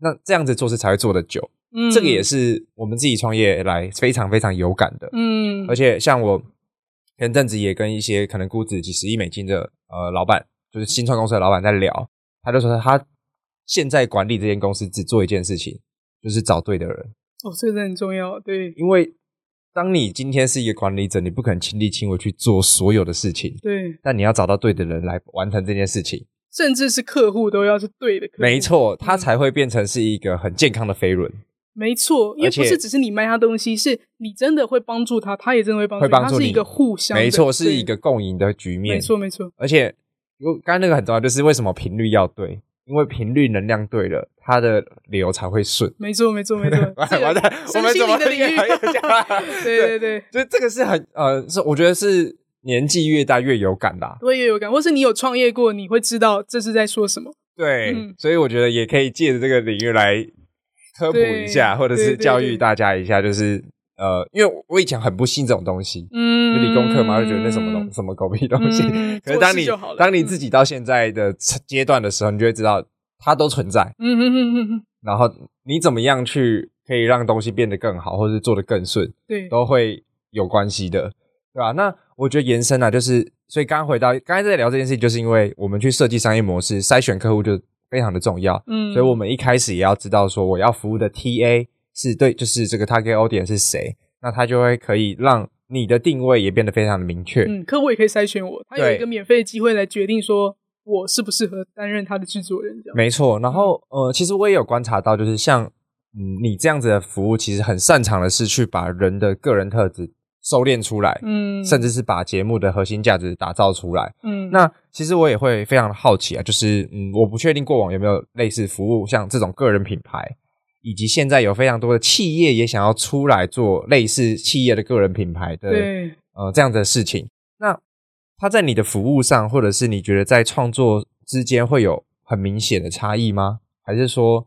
那这样子做事才会做得久。嗯，这个也是我们自己创业来非常非常有感的。嗯，而且像我。前阵子也跟一些可能估值几十亿美金的呃老板，就是新创公司的老板在聊，他就说他现在管理这间公司只做一件事情，就是找对的人。哦，这个很重要，对。因为当你今天是一个管理者，你不可能亲力亲为去做所有的事情，对。但你要找到对的人来完成这件事情，甚至是客户都要是对的客户。没错，他才会变成是一个很健康的飞轮。没错，因为不是只是你卖他东西，是你真的会帮助他，他也真的会帮助你，会帮助你，它是一个互相，没错，是一个共赢的局面。没错，没错。而且，刚刚那个很重要，就是为什么频率要对？因为频率能量对了，它的流才会顺。没错，没错，没错。[laughs] 完蛋，我们怎么领域？[laughs] 对对对，所以这个是很呃，是我觉得是年纪越大越有感吧，对，越有感，或是你有创业过，你会知道这是在说什么。对，嗯、所以我觉得也可以借着这个领域来。科普一下，或者是教育大家一下，就是呃，因为我以前很不信这种东西，嗯，理工科嘛，就觉得那什么东什么狗屁东西。嗯、可是当你当你自己到现在的阶段的时候，你就会知道它都存在，嗯哼哼哼哼。然后你怎么样去可以让东西变得更好，或者是做得更顺，对，都会有关系的，对吧？那我觉得延伸啊，就是所以刚刚回到刚才在聊这件事情，就是因为我们去设计商业模式，筛选客户就。非常的重要，嗯，所以我们一开始也要知道说，我要服务的 TA 是对，就是这个 target audience 是谁，那他就会可以让你的定位也变得非常的明确，嗯，客户也可以筛选我，他有一个免费的机会来决定说我适不适合担任他的制作人，这样。没错，然后呃，其实我也有观察到，就是像嗯你这样子的服务，其实很擅长的是去把人的个人特质。收敛出来，嗯，甚至是把节目的核心价值打造出来，嗯，那其实我也会非常的好奇啊，就是嗯，我不确定过往有没有类似服务像这种个人品牌，以及现在有非常多的企业也想要出来做类似企业的个人品牌的，对，呃，这样的事情。那它在你的服务上，或者是你觉得在创作之间会有很明显的差异吗？还是说？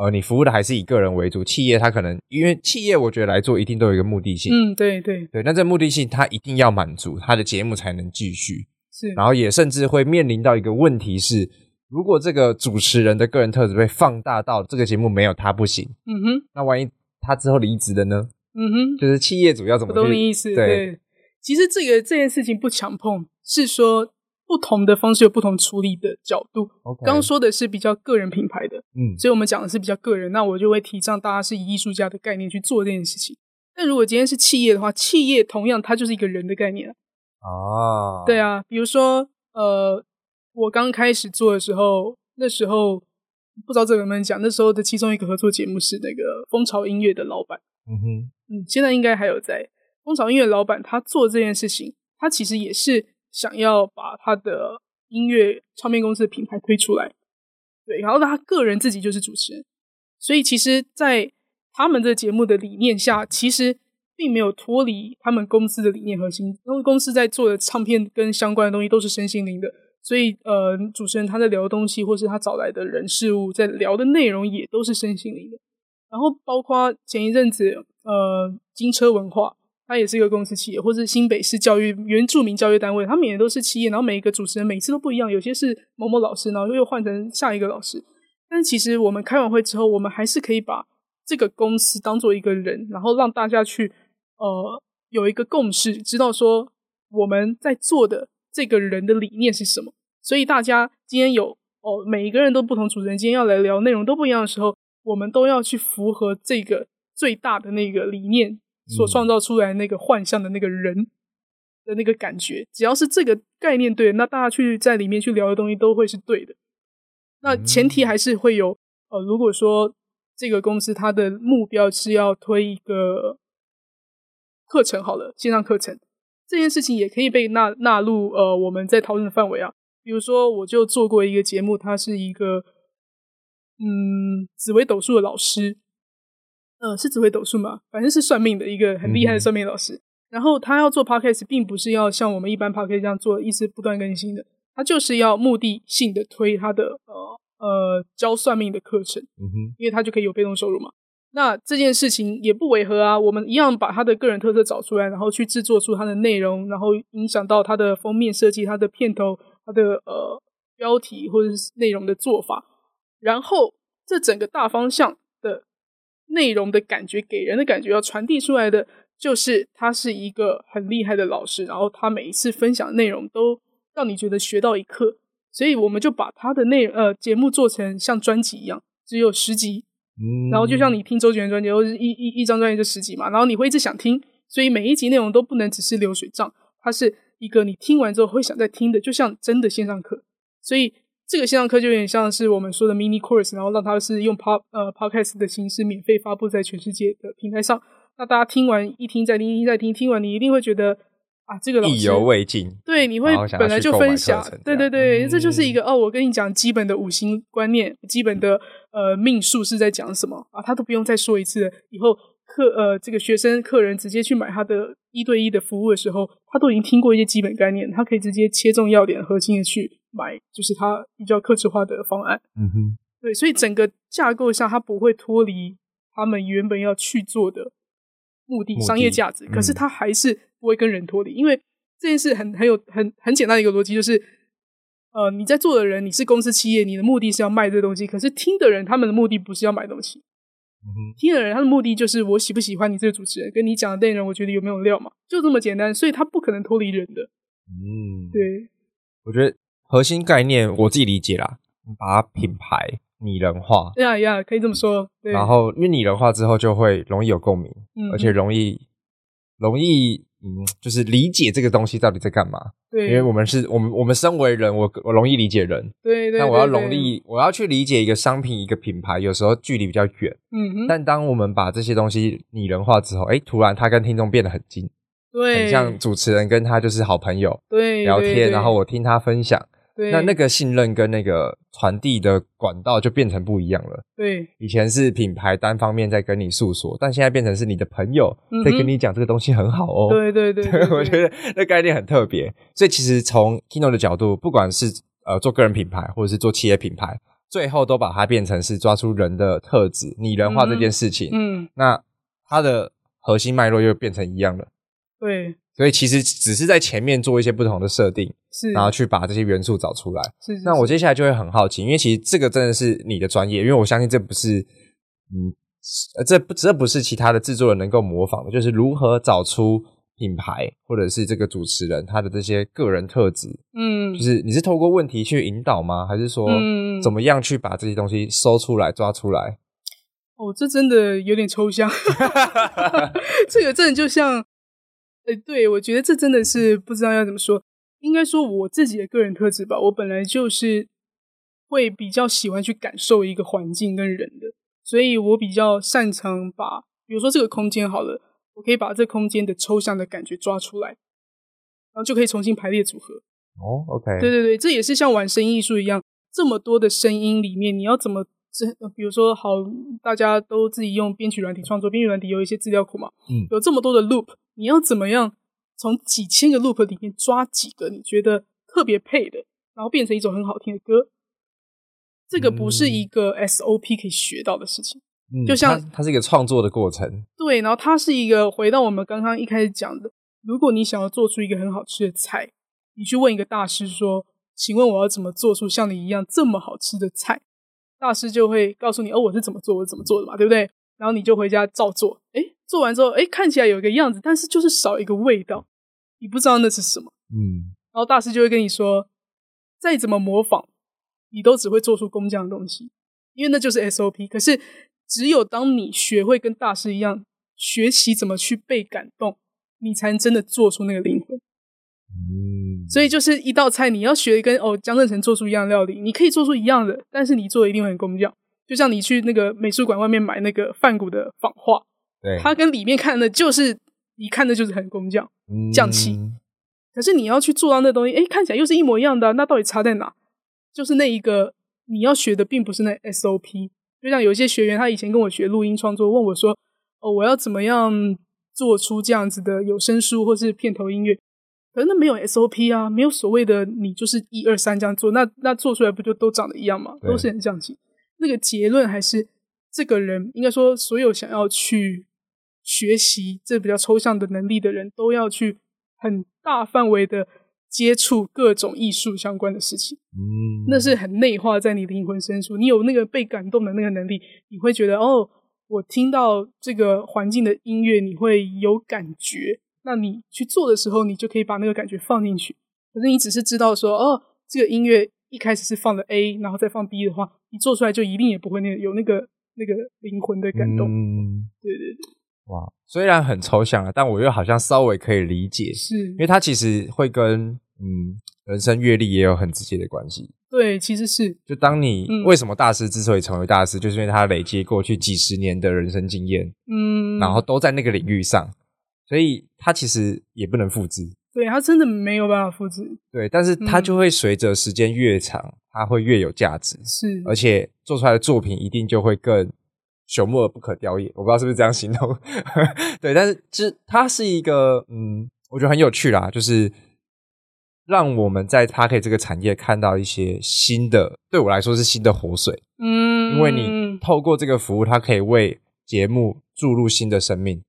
呃，你服务的还是以个人为主，企业它可能因为企业，我觉得来做一定都有一个目的性。嗯，对对对。那这目的性它一定要满足，它的节目才能继续。是，然后也甚至会面临到一个问题是，如果这个主持人的个人特质被放大到这个节目没有他不行。嗯哼。那万一他之后离职了呢？嗯哼。就是企业主要怎么？我懂你意思。对。对，其实这个这件事情不强碰，是说。不同的方式有不同处理的角度。刚刚说的是比较个人品牌的，嗯，所以我们讲的是比较个人。那我就会提倡大家是以艺术家的概念去做这件事情。但如果今天是企业的话，企业同样它就是一个人的概念啊。对啊，比如说呃，我刚开始做的时候，那时候不知道这个能不能讲，那时候的其中一个合作节目是那个蜂巢音乐的老板，嗯哼，嗯，现在应该还有在蜂巢音乐老板，他做这件事情，他其实也是。想要把他的音乐唱片公司的品牌推出来，对，然后他个人自己就是主持人，所以其实，在他们的节目的理念下，其实并没有脱离他们公司的理念核心。因为公司在做的唱片跟相关的东西都是身心灵的，所以呃，主持人他在聊的东西，或是他找来的人事物在聊的内容也都是身心灵的。然后包括前一阵子呃，金车文化。他也是一个公司企业，或是新北市教育原住民教育单位，他们也都是企业。然后每一个主持人每次都不一样，有些是某某老师，然后又换成下一个老师。但是其实我们开完会之后，我们还是可以把这个公司当做一个人，然后让大家去呃有一个共识，知道说我们在做的这个人的理念是什么。所以大家今天有哦，每一个人都不同主持人，今天要来聊内容都不一样的时候，我们都要去符合这个最大的那个理念所创造出来那个幻象的那个人的那个感觉，只要是这个概念对，那大家去在里面去聊的东西都会是对的。那前提还是会有，呃，如果说这个公司它的目标是要推一个课程，好了，线上课程这件事情也可以被纳纳入呃我们在讨论的范围啊。比如说，我就做过一个节目，他是一个嗯紫微斗数的老师，呃，是只会斗数吗？反正是算命的一个很厉害的算命老师。嗯、然后他要做 podcast，并不是要像我们一般 podcast 这样做，一直不断更新的。他就是要目的性的推他的呃呃教算命的课程，嗯哼，因为他就可以有被动收入嘛。那这件事情也不违和啊，我们一样把他的个人特色找出来，然后去制作出他的内容，然后影响到他的封面设计、他的片头。他的呃标题或者是内容的做法，然后这整个大方向的内容的感觉，给人的感觉要传递出来的，就是他是一个很厉害的老师，然后他每一次分享内容都让你觉得学到一课，所以我们就把他的内呃节目做成像专辑一样，只有十集，嗯，然后就像你听周杰伦专辑，或者一一一张专辑就十集嘛，然后你会一直想听，所以每一集内容都不能只是流水账，它是。一个你听完之后会想再听的，就像真的线上课，所以这个线上课就有点像是我们说的 mini course，然后让它是用 pod 呃 podcast 的形式免费发布在全世界的平台上。那大家听完一听再听一听再听，听完你一定会觉得啊，这个老师意犹未尽。对，你会本来就分享，对对对，嗯、这就是一个哦，我跟你讲基本的五行观念，基本的呃命数是在讲什么啊，他都不用再说一次了，以后。客呃，这个学生客人直接去买他的一对一的服务的时候，他都已经听过一些基本概念，他可以直接切中要点，核心的去买，就是他比较客制化的方案。嗯哼，对，所以整个架构上，他不会脱离他们原本要去做的目的，目的商业价值。可是他还是不会跟人脱离，嗯、因为这件事很很有很很简单的一个逻辑，就是呃，你在做的人，你是公司企业，你的目的是要卖这东西，可是听的人，他们的目的不是要买东西。听的人，他的目的就是我喜不喜欢你这个主持人，跟你讲的内容，我觉得有没有料嘛，就这么简单，所以他不可能脱离人的。嗯，对，我觉得核心概念我自己理解啦，把品牌拟人化，呀呀，可以这么说。对，然后因为拟人化之后就会容易有共鸣，嗯，而且容易容易。嗯，就是理解这个东西到底在干嘛。对，因为我们是我们我们身为人，我我容易理解人。对对。那我要容易，我要去理解一个商品、一个品牌，有时候距离比较远。嗯哼。但当我们把这些东西拟人化之后，哎，突然他跟听众变得很近。对。很像主持人跟他就是好朋友。对。聊天，然后我听他分享。对那那个信任跟那个传递的管道就变成不一样了。对，以前是品牌单方面在跟你诉说，但现在变成是你的朋友在跟你讲这个东西很好哦。对对对，对，[laughs] 我觉得那概念很特别。所以其实从 Kino 的角度，不管是呃做个人品牌或者是做企业品牌，最后都把它变成是抓出人的特质，拟人化这件事情。嗯，嗯那它的核心脉络又变成一样了。对。所以其实只是在前面做一些不同的设定，是，然后去把这些元素找出来。是，是，是。那我接下来就会很好奇，因为其实这个真的是你的专业，因为我相信这不是，嗯，这不这不是其他的制作人能够模仿的，就是如何找出品牌或者是这个主持人他的这些个人特质。嗯，就是你是透过问题去引导吗？还是说怎么样去把这些东西搜出来、抓出来？哦，这真的有点抽象。[laughs] [laughs] 这个真的就像。哎，对，我觉得这真的是不知道要怎么说。应该说我自己的个人特质吧，我本来就是会比较喜欢去感受一个环境跟人的，所以我比较擅长把，比如说这个空间好了，我可以把这空间的抽象的感觉抓出来，然后就可以重新排列组合。哦，OK，对对对，这也是像玩声音艺术一样，这么多的声音里面，你要怎么？这比如说，好，大家都自己用编曲软体创作，编曲软体有一些资料库嘛，嗯，有这么多的 loop。你要怎么样从几千个 loop 里面抓几个你觉得特别配的，然后变成一首很好听的歌？这个不是一个 SOP 可以学到的事情。嗯，就像它，它是一个创作的过程。对，然后它是一个回到我们刚刚一开始讲的，如果你想要做出一个很好吃的菜，你去问一个大师说：“请问我要怎么做出像你一样这么好吃的菜？”大师就会告诉你：“哦，我是怎么做，我是怎么做的嘛，对不对？”然后你就回家照做，哎做完之后，哎看起来有一个样子，但是就是少一个味道，你不知道那是什么。嗯，然后大师就会跟你说，再怎么模仿，你都只会做出工匠的东西，因为那就是 SOP。可是只有当你学会跟大师一样，学习怎么去被感动，你才能真的做出那个灵魂。嗯，所以就是一道菜，你要学跟哦江振成做出一样的料理，你可以做出一样的，但是你做的一定会很工匠。就像你去那个美术馆外面买那个梵谷的仿画，对，它跟里面看的就是你看的就是很工匠，匠气。嗯、可是你要去做到那东西，哎，看起来又是一模一样的，那到底差在哪？就是那一个你要学的，并不是那 SOP。就像有些学员，他以前跟我学录音创作，问我说：“哦，我要怎么样做出这样子的有声书或是片头音乐？”可是那没有 SOP 啊，没有所谓的你就是一二三这样做，那那做出来不就都长得一样吗？都是很像气。那个结论还是这个人，应该说所有想要去学习这比较抽象的能力的人，都要去很大范围的。接触各种艺术相关的事情，嗯，那是很内化在你灵魂深处。你有那个被感动的那个能力，你会觉得哦，我听到这个环境的音乐，你会有感觉。那你去做的时候，你就可以把那个感觉放进去。可是你只是知道说，哦，这个音乐一开始是放了 A，然后再放 B 的话，你做出来就一定也不会那个有那个那个灵魂的感动。嗯，对对对。哇，虽然很抽象啊，但我又好像稍微可以理解，是因为它其实会跟嗯人生阅历也有很直接的关系。对，其实是。就当你为什么大师之所以成为大师，嗯、就是因为他累积过去几十年的人生经验，嗯，然后都在那个领域上，所以它其实也不能复制。对，它真的没有办法复制。对，但是它就会随着时间越长，它会越有价值。是，而且做出来的作品一定就会更。朽木而不可雕也，我不知道是不是这样形容，[laughs] 对，但是其实它是一个，嗯，我觉得很有趣啦，就是让我们在 Podcast 这个产业看到一些新的，对我来说是新的活水，嗯，因为你透过这个服务，它可以为节目注入新的生命，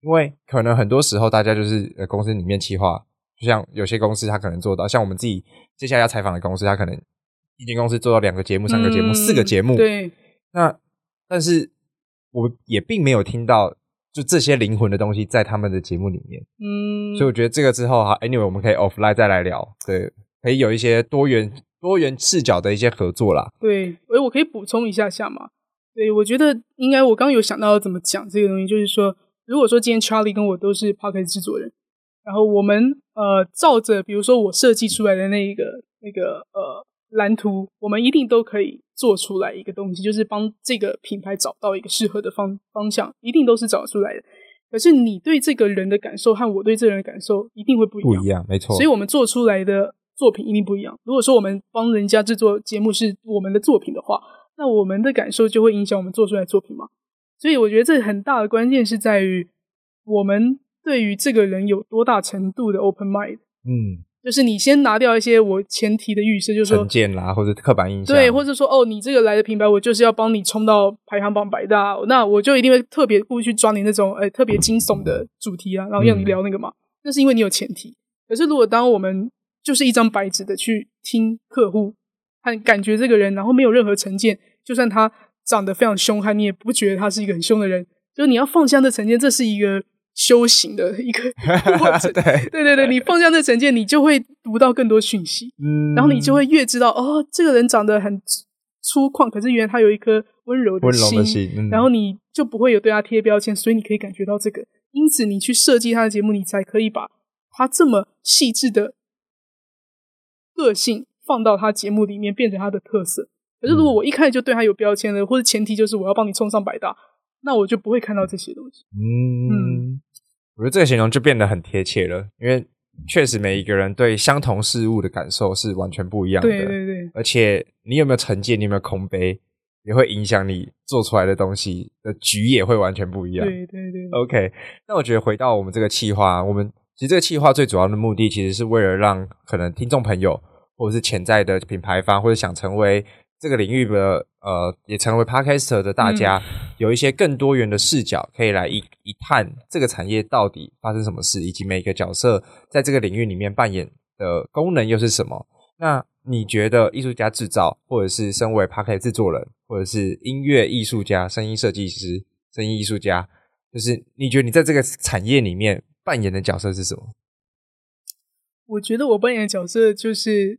因为可能很多时候大家就是呃公司里面企划，就像有些公司他可能做到，像我们自己接下来要采访的公司，他可能一间公司做到两个节目、三个节目、嗯、四个节目，对，那但是。我也并没有听到就这些灵魂的东西在他们的节目里面，嗯，所以我觉得这个之后哈，anyway 我们可以 offline 再来聊，对，可以有一些多元多元视角的一些合作啦。对，诶，我可以补充一下下吗？对，我觉得应该我刚刚有想到怎么讲这个东西，就是说，如果说今天 Charlie 跟我都是 Pocket 制作人，然后我们呃照着比如说我设计出来的那一个那个呃。蓝图，我们一定都可以做出来一个东西，就是帮这个品牌找到一个适合的方方向，一定都是找出来的。可是你对这个人的感受和我对这个人的感受一定会不一样，不一样，没错。所以我们做出来的作品一定不一样。如果说我们帮人家制作节目是我们的作品的话，那我们的感受就会影响我们做出来的作品嘛。所以我觉得这很大的关键是在于我们对于这个人有多大程度的 open mind。嗯。就是你先拿掉一些我前提的预设，就是说成见啦，或者刻板印象，对，或者说哦，你这个来的品牌，我就是要帮你冲到排行榜百大，那我就一定会特别故意去抓你那种诶、欸、特别惊悚的主题啊，然后让你聊那个嘛。那、嗯、是因为你有前提。可是如果当我们就是一张白纸的去听客户和感觉这个人，然后没有任何成见，就算他长得非常凶悍，你也不觉得他是一个很凶的人。就是你要放下那成见，这是一个。修行的一个 [laughs] 过程，对对对对，你放下那成见，你就会读到更多讯息，嗯，然后你就会越知道哦，这个人长得很粗犷，可是原来他有一颗温柔的心，的心，嗯，然后你就不会有对他贴标签，所以你可以感觉到这个，因此你去设计他的节目，你才可以把他这么细致的个性放到他节目里面，变成他的特色。可是如果我一开始就对他有标签了，或者前提就是我要帮你冲上百大，那我就不会看到这些东西，嗯。嗯我觉得这个形容就变得很贴切了，因为确实每一个人对相同事物的感受是完全不一样的。对对对。而且你有没有成见，你有没有空杯，也会影响你做出来的东西的局也会完全不一样。对对对。OK，那我觉得回到我们这个企划，我们其实这个企划最主要的目的，其实是为了让可能听众朋友或者是潜在的品牌方，或者想成为。这个领域的呃，也成为 Podcaster 的大家，嗯、有一些更多元的视角，可以来一一探这个产业到底发生什么事，以及每个角色在这个领域里面扮演的功能又是什么？那你觉得艺术家制造，或者是身为 Podcast 制作人，或者是音乐艺术家、声音设计师、声音艺术家，就是你觉得你在这个产业里面扮演的角色是什么？我觉得我扮演的角色就是，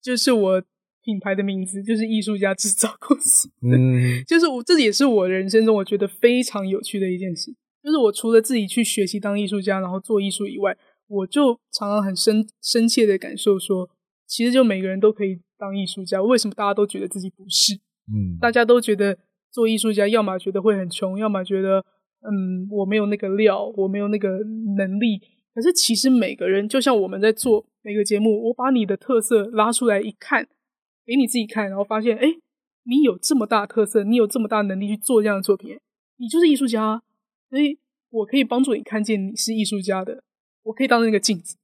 就是我。品牌的名字，就是艺术家制造公司。嗯，[laughs] 就是我这也是我人生中我觉得非常有趣的一件事，就是我除了自己去学习当艺术家，然后做艺术以外，我就常常很深深切的感受说，其实就每个人都可以当艺术家。为什么大家都觉得自己不是？嗯，大家都觉得做艺术家，要么觉得会很穷，要么觉得嗯我没有那个料，我没有那个能力。可是其实每个人，就像我们在做每个节目，我把你的特色拉出来一看。给你自己看，然后发现，哎，你有这么大特色，你有这么大能力去做这样的作品，你就是艺术家，所以我可以帮助你看见你是艺术家的，我可以当那个镜子，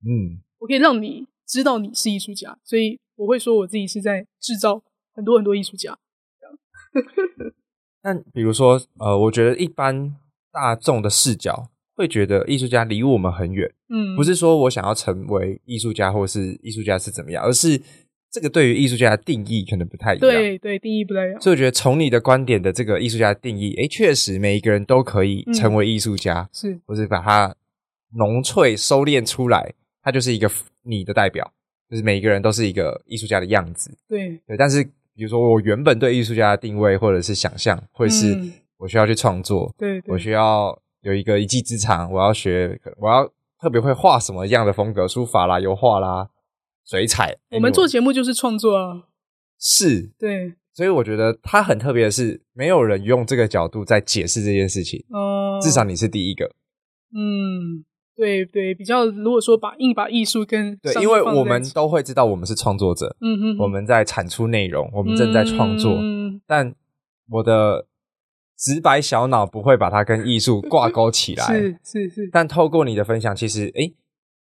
嗯，我可以让你知道你是艺术家，所以我会说我自己是在制造很多很多艺术家。这样。[laughs] 但比如说，呃，我觉得一般大众的视角会觉得艺术家离我们很远，嗯，不是说我想要成为艺术家，或是艺术家是怎么样，而是。这个对于艺术家的定义可能不太一样，对对，定义不太一样。所以我觉得从你的观点的这个艺术家的定义，诶，确实每一个人都可以成为艺术家，嗯、是，或者把它浓萃收敛出来，它就是一个你的代表，就是每一个人都是一个艺术家的样子。对对，但是比如说我原本对艺术家的定位或者是想象，会是我需要去创作，嗯、对，对，我需要有一个一技之长，我要学，我要特别会画什么样的风格，书法啦，油画啦。水彩，我们做节目就是创作啊，是，对，所以我觉得它很特别的是，没有人用这个角度在解释这件事情，哦、呃，至少你是第一个，嗯，对对，比较如果说把硬把艺术跟。对，因为我们都会知道我们是创作者，嗯哼，我们在产出内容，我们正在创作，嗯，但我的直白小脑不会把它跟艺术挂钩起来，[laughs] 是是是，但透过你的分享，其实诶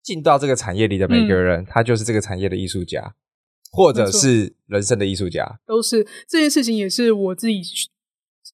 进到这个产业里的每个人，嗯、他就是这个产业的艺术家，或者是人生的艺术家，都是这件事情也是我自己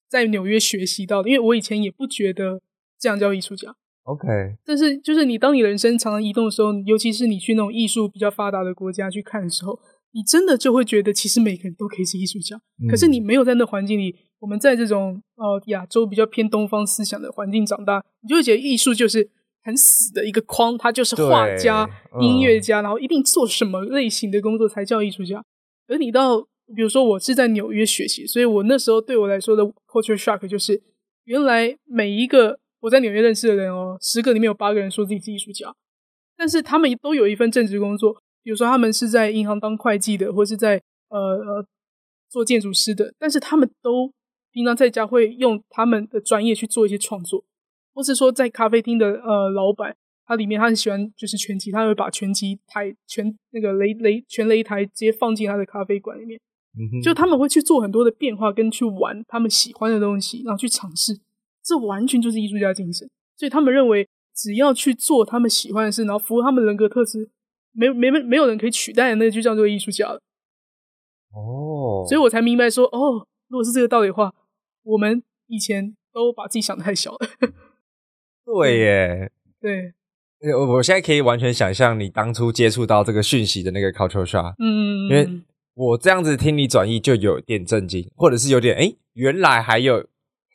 在纽约学习到的，因为我以前也不觉得这样叫艺术家。OK，但是就是你当你人生常常移动的时候，尤其是你去那种艺术比较发达的国家去看的时候，你真的就会觉得其实每个人都可以是艺术家。嗯、可是你没有在那环境里，我们在这种呃亚洲比较偏东方思想的环境长大，你就会觉得艺术就是。很死的一个框，他就是画家、嗯、音乐家，然后一定做什么类型的工作才叫艺术家。而你到，比如说我是在纽约学习，所以我那时候对我来说的 culture shock 就是，原来每一个我在纽约认识的人哦，十个里面有八个人说自己是艺术家，但是他们都有一份正职工作，比如说他们是在银行当会计的，或是在呃呃做建筑师的，但是他们都平常在家会用他们的专业去做一些创作。或是说，在咖啡厅的呃老板，他里面他很喜欢就是拳击，他会把拳击台拳那个擂擂拳擂台直接放进他的咖啡馆里面。嗯哼，就他们会去做很多的变化，跟去玩他们喜欢的东西，然后去尝试，这完全就是艺术家精神。所以他们认为，只要去做他们喜欢的事，然后符合他们人格特质，没没没没有人可以取代的，那个就叫做艺术家了。哦，所以我才明白说，哦，如果是这个道理的话，我们以前都把自己想的太小了。对耶，对，我我现在可以完全想象你当初接触到这个讯息的那个 culture shock，嗯，因为我这样子听你转译就有点震惊，或者是有点哎，原来还有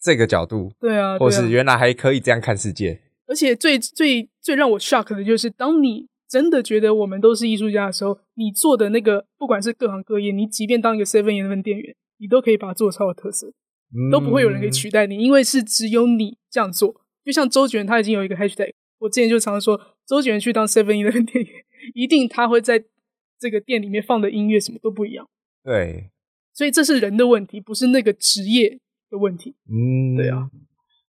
这个角度，对啊，或是原来还可以这样看世界。而且最最最让我 shock 的就是，当你真的觉得我们都是艺术家的时候，你做的那个不管是各行各业，你即便当一个 Seven Eleven 店员，你都可以把它做超有特色，都不会有人可以取代你，因为是只有你这样做。就像周杰伦，他已经有一个 hashtag。我之前就常常说，周杰伦去当 Seven Eleven 店员，一定他会在这个店里面放的音乐什么都不一样。对，所以这是人的问题，不是那个职业的问题。嗯，对啊。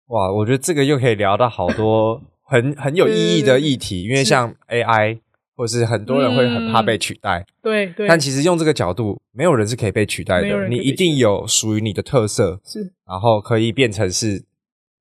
哇，我觉得这个又可以聊到好多 [laughs] 很很有意义的议题，因为像 AI，或是很多人会很怕被取代。嗯、对对。但其实用这个角度，没有人是可以被取代的，你一定有属于你的特色，是，然后可以变成是。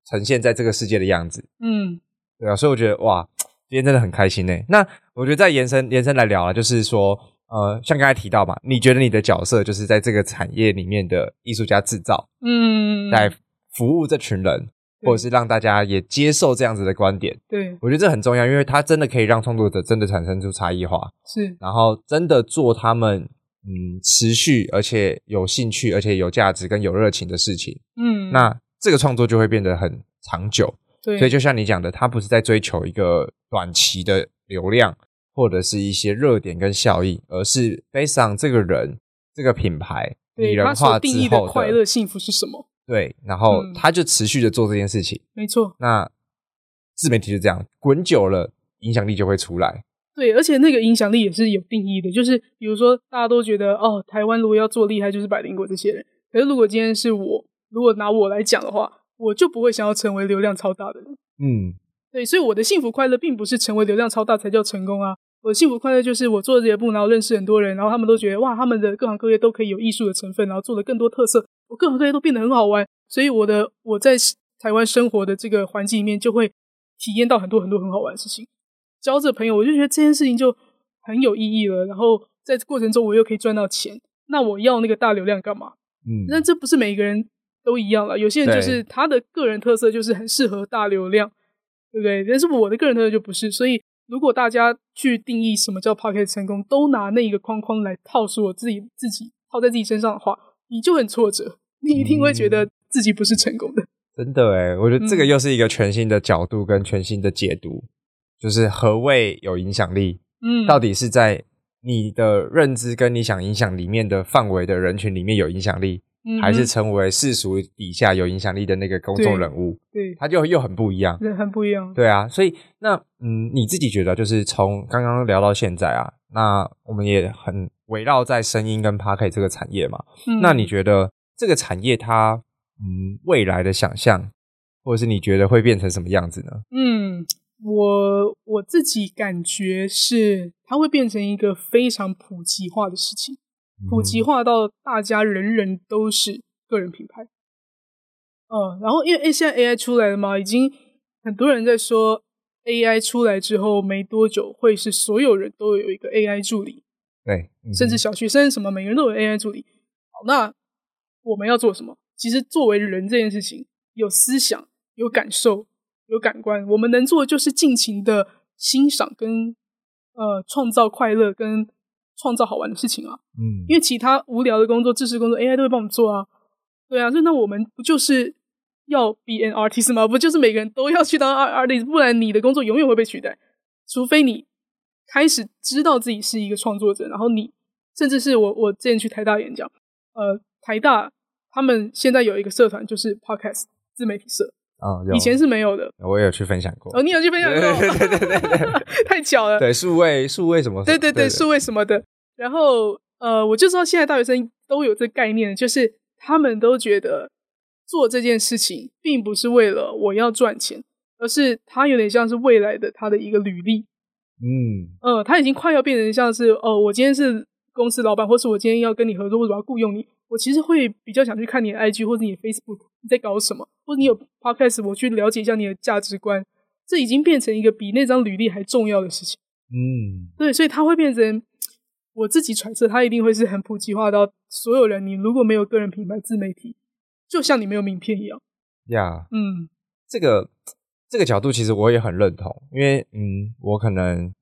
呈现在这个世界的样子，嗯，对啊，所以我觉得哇，今天真的很开心呢。那我觉得再延伸延伸来聊啊，就是说，呃，像刚才提到嘛，你觉得你的角色就是在这个产业里面的艺术家制造，嗯，来服务这群人，或者是让大家也接受这样子的观点。对，我觉得这很重要，因为它真的可以让创作者真的产生出差异化，是，然后真的做他们嗯持续而且有兴趣而且有价值跟有热情的事情，嗯，那。这个创作就会变得很长久，对，所以就像你讲的，他不是在追求一个短期的流量或者是一些热点跟效益，而是 based on 这个人这个品牌拟人化定义的快乐幸福是什么？对，然后他就持续的做这件事情。没错。那自媒体就这样滚久了，影响力就会出来。对，而且那个影响力也是有定义的，就是比如说大家都觉得哦，台湾如果要做厉害，就是百灵果这些人。可是如果今天是我，如果拿我来讲的话，我就不会想要成为流量超大的人。嗯，对，所以我的幸福快乐并不是成为流量超大才叫成功啊。我的幸福快乐就是我做了这些步，然后认识很多人，然后他们都觉得哇，他们的各行各业都可以有艺术的成分，然后做的更多特色，我各行各业都变得很好玩。所以我的我在台湾生活的这个环境里面，就会体验到很多很多很好玩的事情。交这朋友，我就觉得这件事情就很有意义了。然后在过程中，我又可以赚到钱。那我要那个大流量干嘛？嗯，那这不是每一个人都一样了。有些人就是他的个人特色就是很适合大流量，对不对？但是我的个人特色就不是。所以如果大家去定义什么叫 p o c k e t 成功，都拿那一个框框来套出我自己自己套在自己身上的话，你就很挫折，你一定会觉得自己不是成功的。嗯、真的诶，我觉得这个又是一个全新的角度跟全新的解读。就是何谓有影响力？嗯，到底是在你的认知跟你想影响里面的范围的人群里面有影响力，嗯，还是成为世俗底下有影响力的那个公众人物？对，他就又很不一样，对，很不一样。对啊，所以那嗯，你自己觉得，就是从刚刚聊到现在啊，那我们也很围绕在声音跟 Podcast 这个产业嘛。嗯，那你觉得这个产业它嗯未来的想象，或者是你觉得会变成什么样子呢？嗯。我我自己感觉是，它会变成一个非常普及化的事情，普及化到大家人人都是个人品牌。嗯，然后因为诶现在 AI 出来了嘛，已经很多人在说 AI 出来之后没多久会是所有人都有一个 AI 助理，对，甚至小学生什么每个人都有 AI 助理。好，那我们要做什么？其实作为人这件事情，有思想，有感受。有感官，我们能做的就是尽情的欣赏跟呃创造快乐跟创造好玩的事情啊。嗯，因为其他无聊的工作、知识工作，AI 都会帮我们做啊。对啊，所以那我们不就是要 be an artist 吗？不就是每个人都要去当 artist，不然你的工作永远会被取代。除非你开始知道自己是一个创作者，然后你甚至是我我之前去台大演讲，呃，台大他们现在有一个社团，就是 Podcast 自媒体社。啊、哦，以前是没有的，我也有去分享过。哦，你有去分享过？对对对对对，[laughs] 太巧了。对，数位数位什么？对对对，数位什么的。然后呃，我就知道现在大学生都有这个概念，就是他们都觉得做这件事情并不是为了我要赚钱，而是他有点像是未来的他的一个履历。嗯，呃，他已经快要变成像是哦，我今天是公司老板，或是我今天要跟你合作，或者我要雇佣你。我其实会比较想去看你的 IG 或者你的 Facebook，你在搞什么，或者你有 Podcast，我去了解一下你的价值观。这已经变成一个比那张履历还重要的事情。嗯，对，所以它会变成我自己揣测，它一定会是很普及化到所有人。你如果没有个人品牌自媒体，就像你没有名片一样。呀，嗯，这个这个角度其实我也很认同，因为嗯，我可能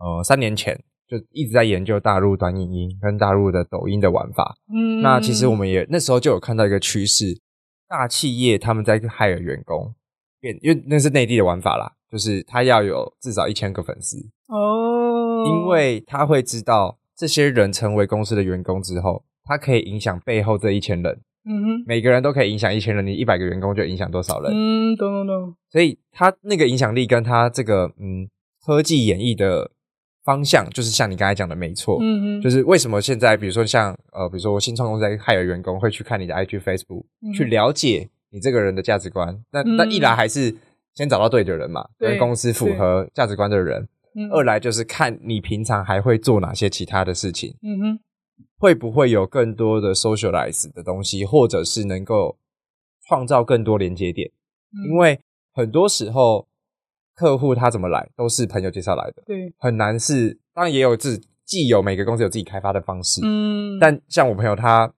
呃三年前。就一直在研究大陆短影音跟大陆的抖音的玩法。嗯，那其实我们也那时候就有看到一个趋势，大企业他们在 hire 员工，变因为那是内地的玩法啦，就是他要有至少一千个粉丝哦，因为他会知道这些人成为公司的员工之后，他可以影响背后这一千人。嗯哼，每个人都可以影响一千人，你一百个员工就影响多少人？嗯，懂懂懂。所以他那个影响力跟他这个嗯科技演绎的。方向就是像你刚才讲的，没错，嗯嗯，就是为什么现在，比如说像呃，比如说我新创公司在 hire 员工会去看你的 IG、Facebook，嗯，去了解你这个人的价值观。那那一来还是先找到对的人嘛，跟公司符合价值观的人。二来就是看你平常还会做哪些其他的事情，嗯哼，会不会有更多的 socialize 的东西，或者是能够创造更多连接点，嗯，因为很多时候。客户他怎么来都是朋友介绍来的，对，很难是，当然也有自既有每个公司有自己开发的方式，嗯，但像我朋友他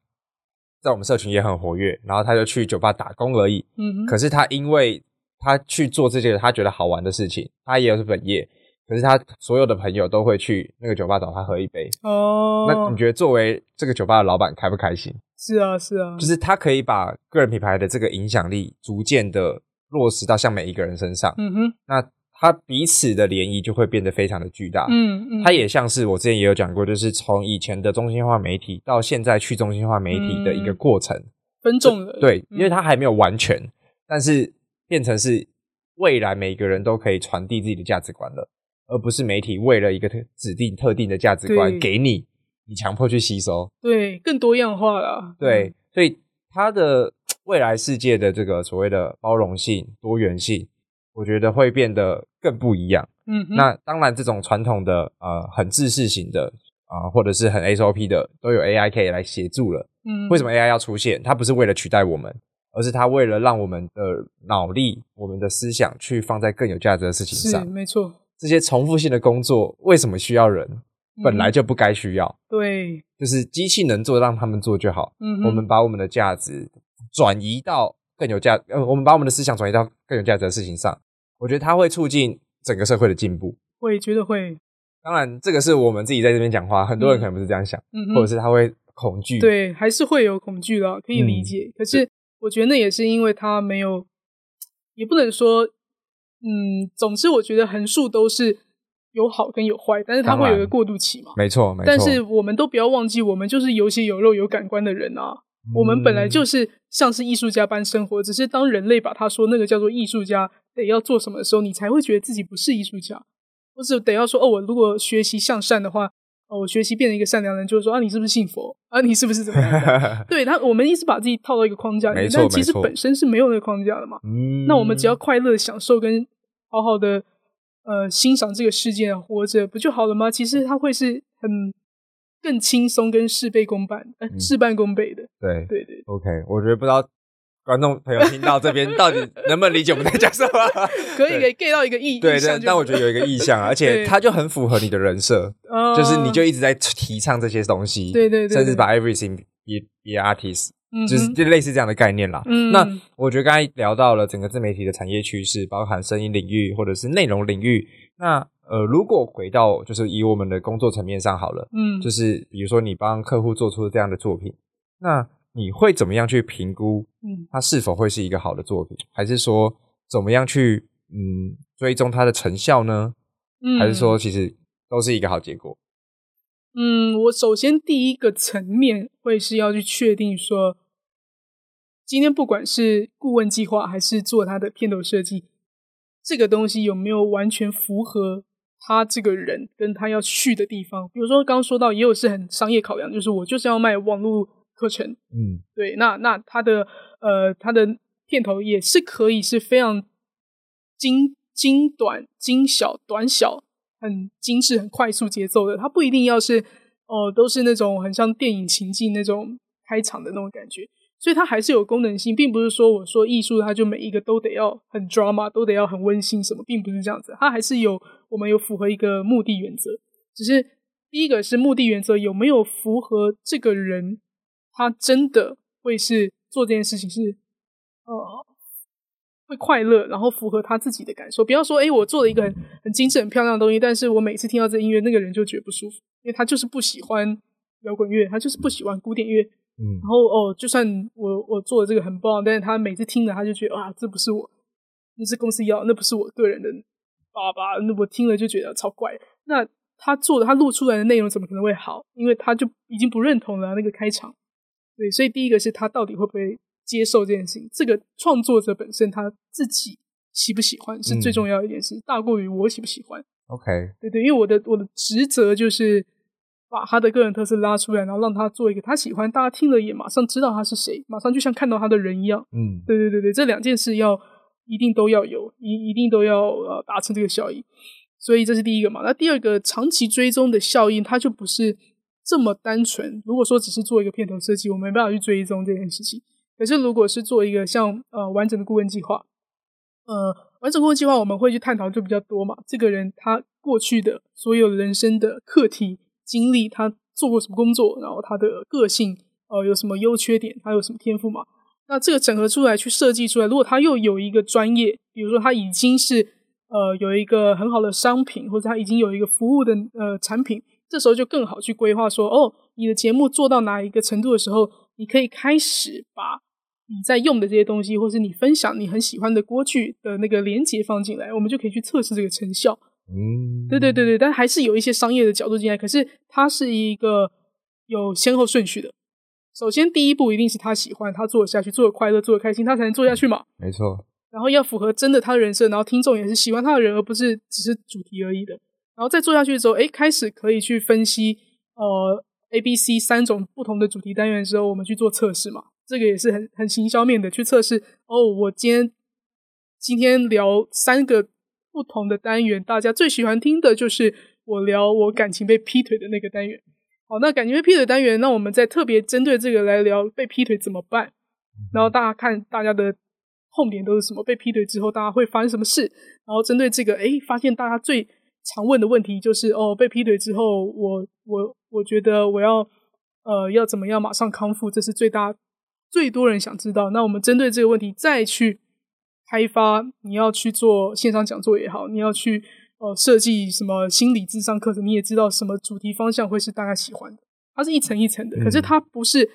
在我们社群也很活跃，然后他就去酒吧打工而已，嗯，可是他因为他去做这些他觉得好玩的事情，他也有是本业，可是他所有的朋友都会去那个酒吧找他喝一杯，哦，那你觉得作为这个酒吧的老板开不开心？是啊，是啊，就是他可以把个人品牌的这个影响力逐渐的。落实到像每一个人身上，嗯哼，那它彼此的涟漪就会变得非常的巨大。嗯嗯，它也像是我之前也有讲过，就是从以前的中心化媒体到现在去中心化媒体的一个过程，分众的。对，因为它还没有完全，但是变成是未来每个人都可以传递自己的价值观了，而不是媒体为了一个特指定特定的价值观给你，你强迫去吸收。对，更多样化了。对，所以它的未来世界的这个所谓的包容性、多元性。我觉得会变得更不一样。嗯哼，那当然，这种传统的呃很制式型的啊、呃，或者是很 SOP 的，都有 AI 可以来协助了。嗯，为什么 AI 要出现？它不是为了取代我们，而是它为了让我们的脑力、我们的思想去放在更有价值的事情上。没错。这些重复性的工作为什么需要人？本来就不该需要。嗯、对，就是机器能做，让他们做就好。嗯，我们把我们的价值转移到更有价，呃，我们把我们的思想转移到更有价值的事情上。我觉得它会促进整个社会的进步，我也觉得会。当然，这个是我们自己在这边讲话，很多人可能不是这样想，嗯、或者是他会恐惧。对，还是会有恐惧的，可以理解。嗯、可是我觉得那也是因为他没有，也不能说，嗯，总之我觉得横竖都是有好跟有坏，但是它会有一个过渡期嘛。没错，没错。但是我们都不要忘记，我们就是有血有肉有感官的人啊。我们本来就是像是艺术家般生活，只是当人类把他说那个叫做艺术家得要做什么的时候，你才会觉得自己不是艺术家，或是得要说哦，我如果学习向善的话，哦，我学习变成一个善良人，就是说啊，你是不是信佛啊？你是不是怎么样？[laughs] 对他，我们一直把自己套到一个框架里面，但其实本身是没有那个框架的嘛。那我们只要快乐享受跟好好的呃欣赏这个世界活着不就好了吗？其实它会是很。更轻松，跟事倍功半，呃，事半功倍的。对对对，OK。我觉得不知道观众朋友听到这边 [laughs] 到底能不能理解我们在讲什么？[laughs] 可以可以 get 到一个意对对，但我觉得有一个意向，而 [laughs] 且它就很符合你的人设，就是你就一直在提倡这些东西，对对对，甚至把 everything be be artist，就是就类似这样的概念啦。那我觉得刚才聊到了整个自媒体的产业趋势，包含声音领域或者是内容领域，那。呃，如果回到就是以我们的工作层面上好了，嗯，就是比如说你帮客户做出这样的作品，那你会怎么样去评估，嗯，它是否会是一个好的作品，还是说怎么样去嗯追踪它的成效呢？嗯，还是说其实都是一个好结果？嗯，我首先第一个层面会是要去确定说，今天不管是顾问计划还是做他的片头设计，这个东西有没有完全符合。他这个人跟他要去的地方，比如说刚刚说到，也有是很商业考量，就是我就是要卖网络课程，嗯，对，那那他的呃他的片头也是可以是非常精精短、精小、短小、很精致、很快速节奏的，他不一定要是哦、呃，都是那种很像电影情境那种开场的那种感觉。所以它还是有功能性，并不是说我说艺术它就每一个都得要很 drama，都得要很温馨什么，并不是这样子。它还是有我们有符合一个目的原则，只是第一个是目的原则有没有符合这个人，他真的会是做这件事情是呃会快乐，然后符合他自己的感受。不要说诶，我做了一个很很精致、很漂亮的东西，但是我每次听到这音乐，那个人就觉得不舒服，因为他就是不喜欢摇滚乐，他就是不喜欢古典乐。嗯，然后哦，就算我我做的这个很棒，但是他每次听了他就觉得啊，这不是我，那是公司要，那不是我个人的爸爸，那我听了就觉得超怪。那他做的他录出来的内容怎么可能会好？因为他就已经不认同了那个开场。对，所以第一个是他到底会不会接受这件事情，这个创作者本身他自己喜不喜欢是最重要的一件事，嗯、大过于我喜不喜欢。OK，对对，因为我的我的职责就是。把他的个人特色拉出来，然后让他做一个他喜欢，大家听了也马上知道他是谁，马上就像看到他的人一样。嗯，对对对对，这两件事要一定都要有，一一定都要呃达成这个效应。所以这是第一个嘛。那第二个长期追踪的效应，它就不是这么单纯。如果说只是做一个片头设计，我没办法去追踪这件事情。可是如果是做一个像呃完整的顾问计划，呃完整顾问计划，我们会去探讨就比较多嘛。这个人他过去的所有人生的课题。经历他做过什么工作，然后他的个性，呃，有什么优缺点，他有什么天赋嘛？那这个整合出来去设计出来，如果他又有一个专业，比如说他已经是呃有一个很好的商品，或者他已经有一个服务的呃产品，这时候就更好去规划说，哦，你的节目做到哪一个程度的时候，你可以开始把你在用的这些东西，或是你分享你很喜欢的锅具的那个连接放进来，我们就可以去测试这个成效。嗯，对对对对，但还是有一些商业的角度进来，可是它是一个有先后顺序的。首先第一步一定是他喜欢，他做得下去，做的快乐，做的开心，他才能做下去嘛。没错。然后要符合真的他的人设，然后听众也是喜欢他的人，而不是只是主题而已的。然后再做下去的时候，哎，开始可以去分析呃 A、B、C 三种不同的主题单元的时候，我们去做测试嘛。这个也是很很行销面的去测试哦。我今天今天聊三个不同的单元，大家最喜欢听的就是我聊我感情被劈腿的那个单元。好，那感情被劈腿单元，那我们再特别针对这个来聊被劈腿怎么办。然后大家看大家的痛点都是什么？被劈腿之后大家会发生什么事？然后针对这个，诶，发现大家最常问的问题就是哦，被劈腿之后，我我我觉得我要呃要怎么样马上康复？这是最大。最多人想知道，那我们针对这个问题再去开发。你要去做线上讲座也好，你要去呃设计什么心理智商课程，你也知道什么主题方向会是大家喜欢的。它是一层一层的，可是它不是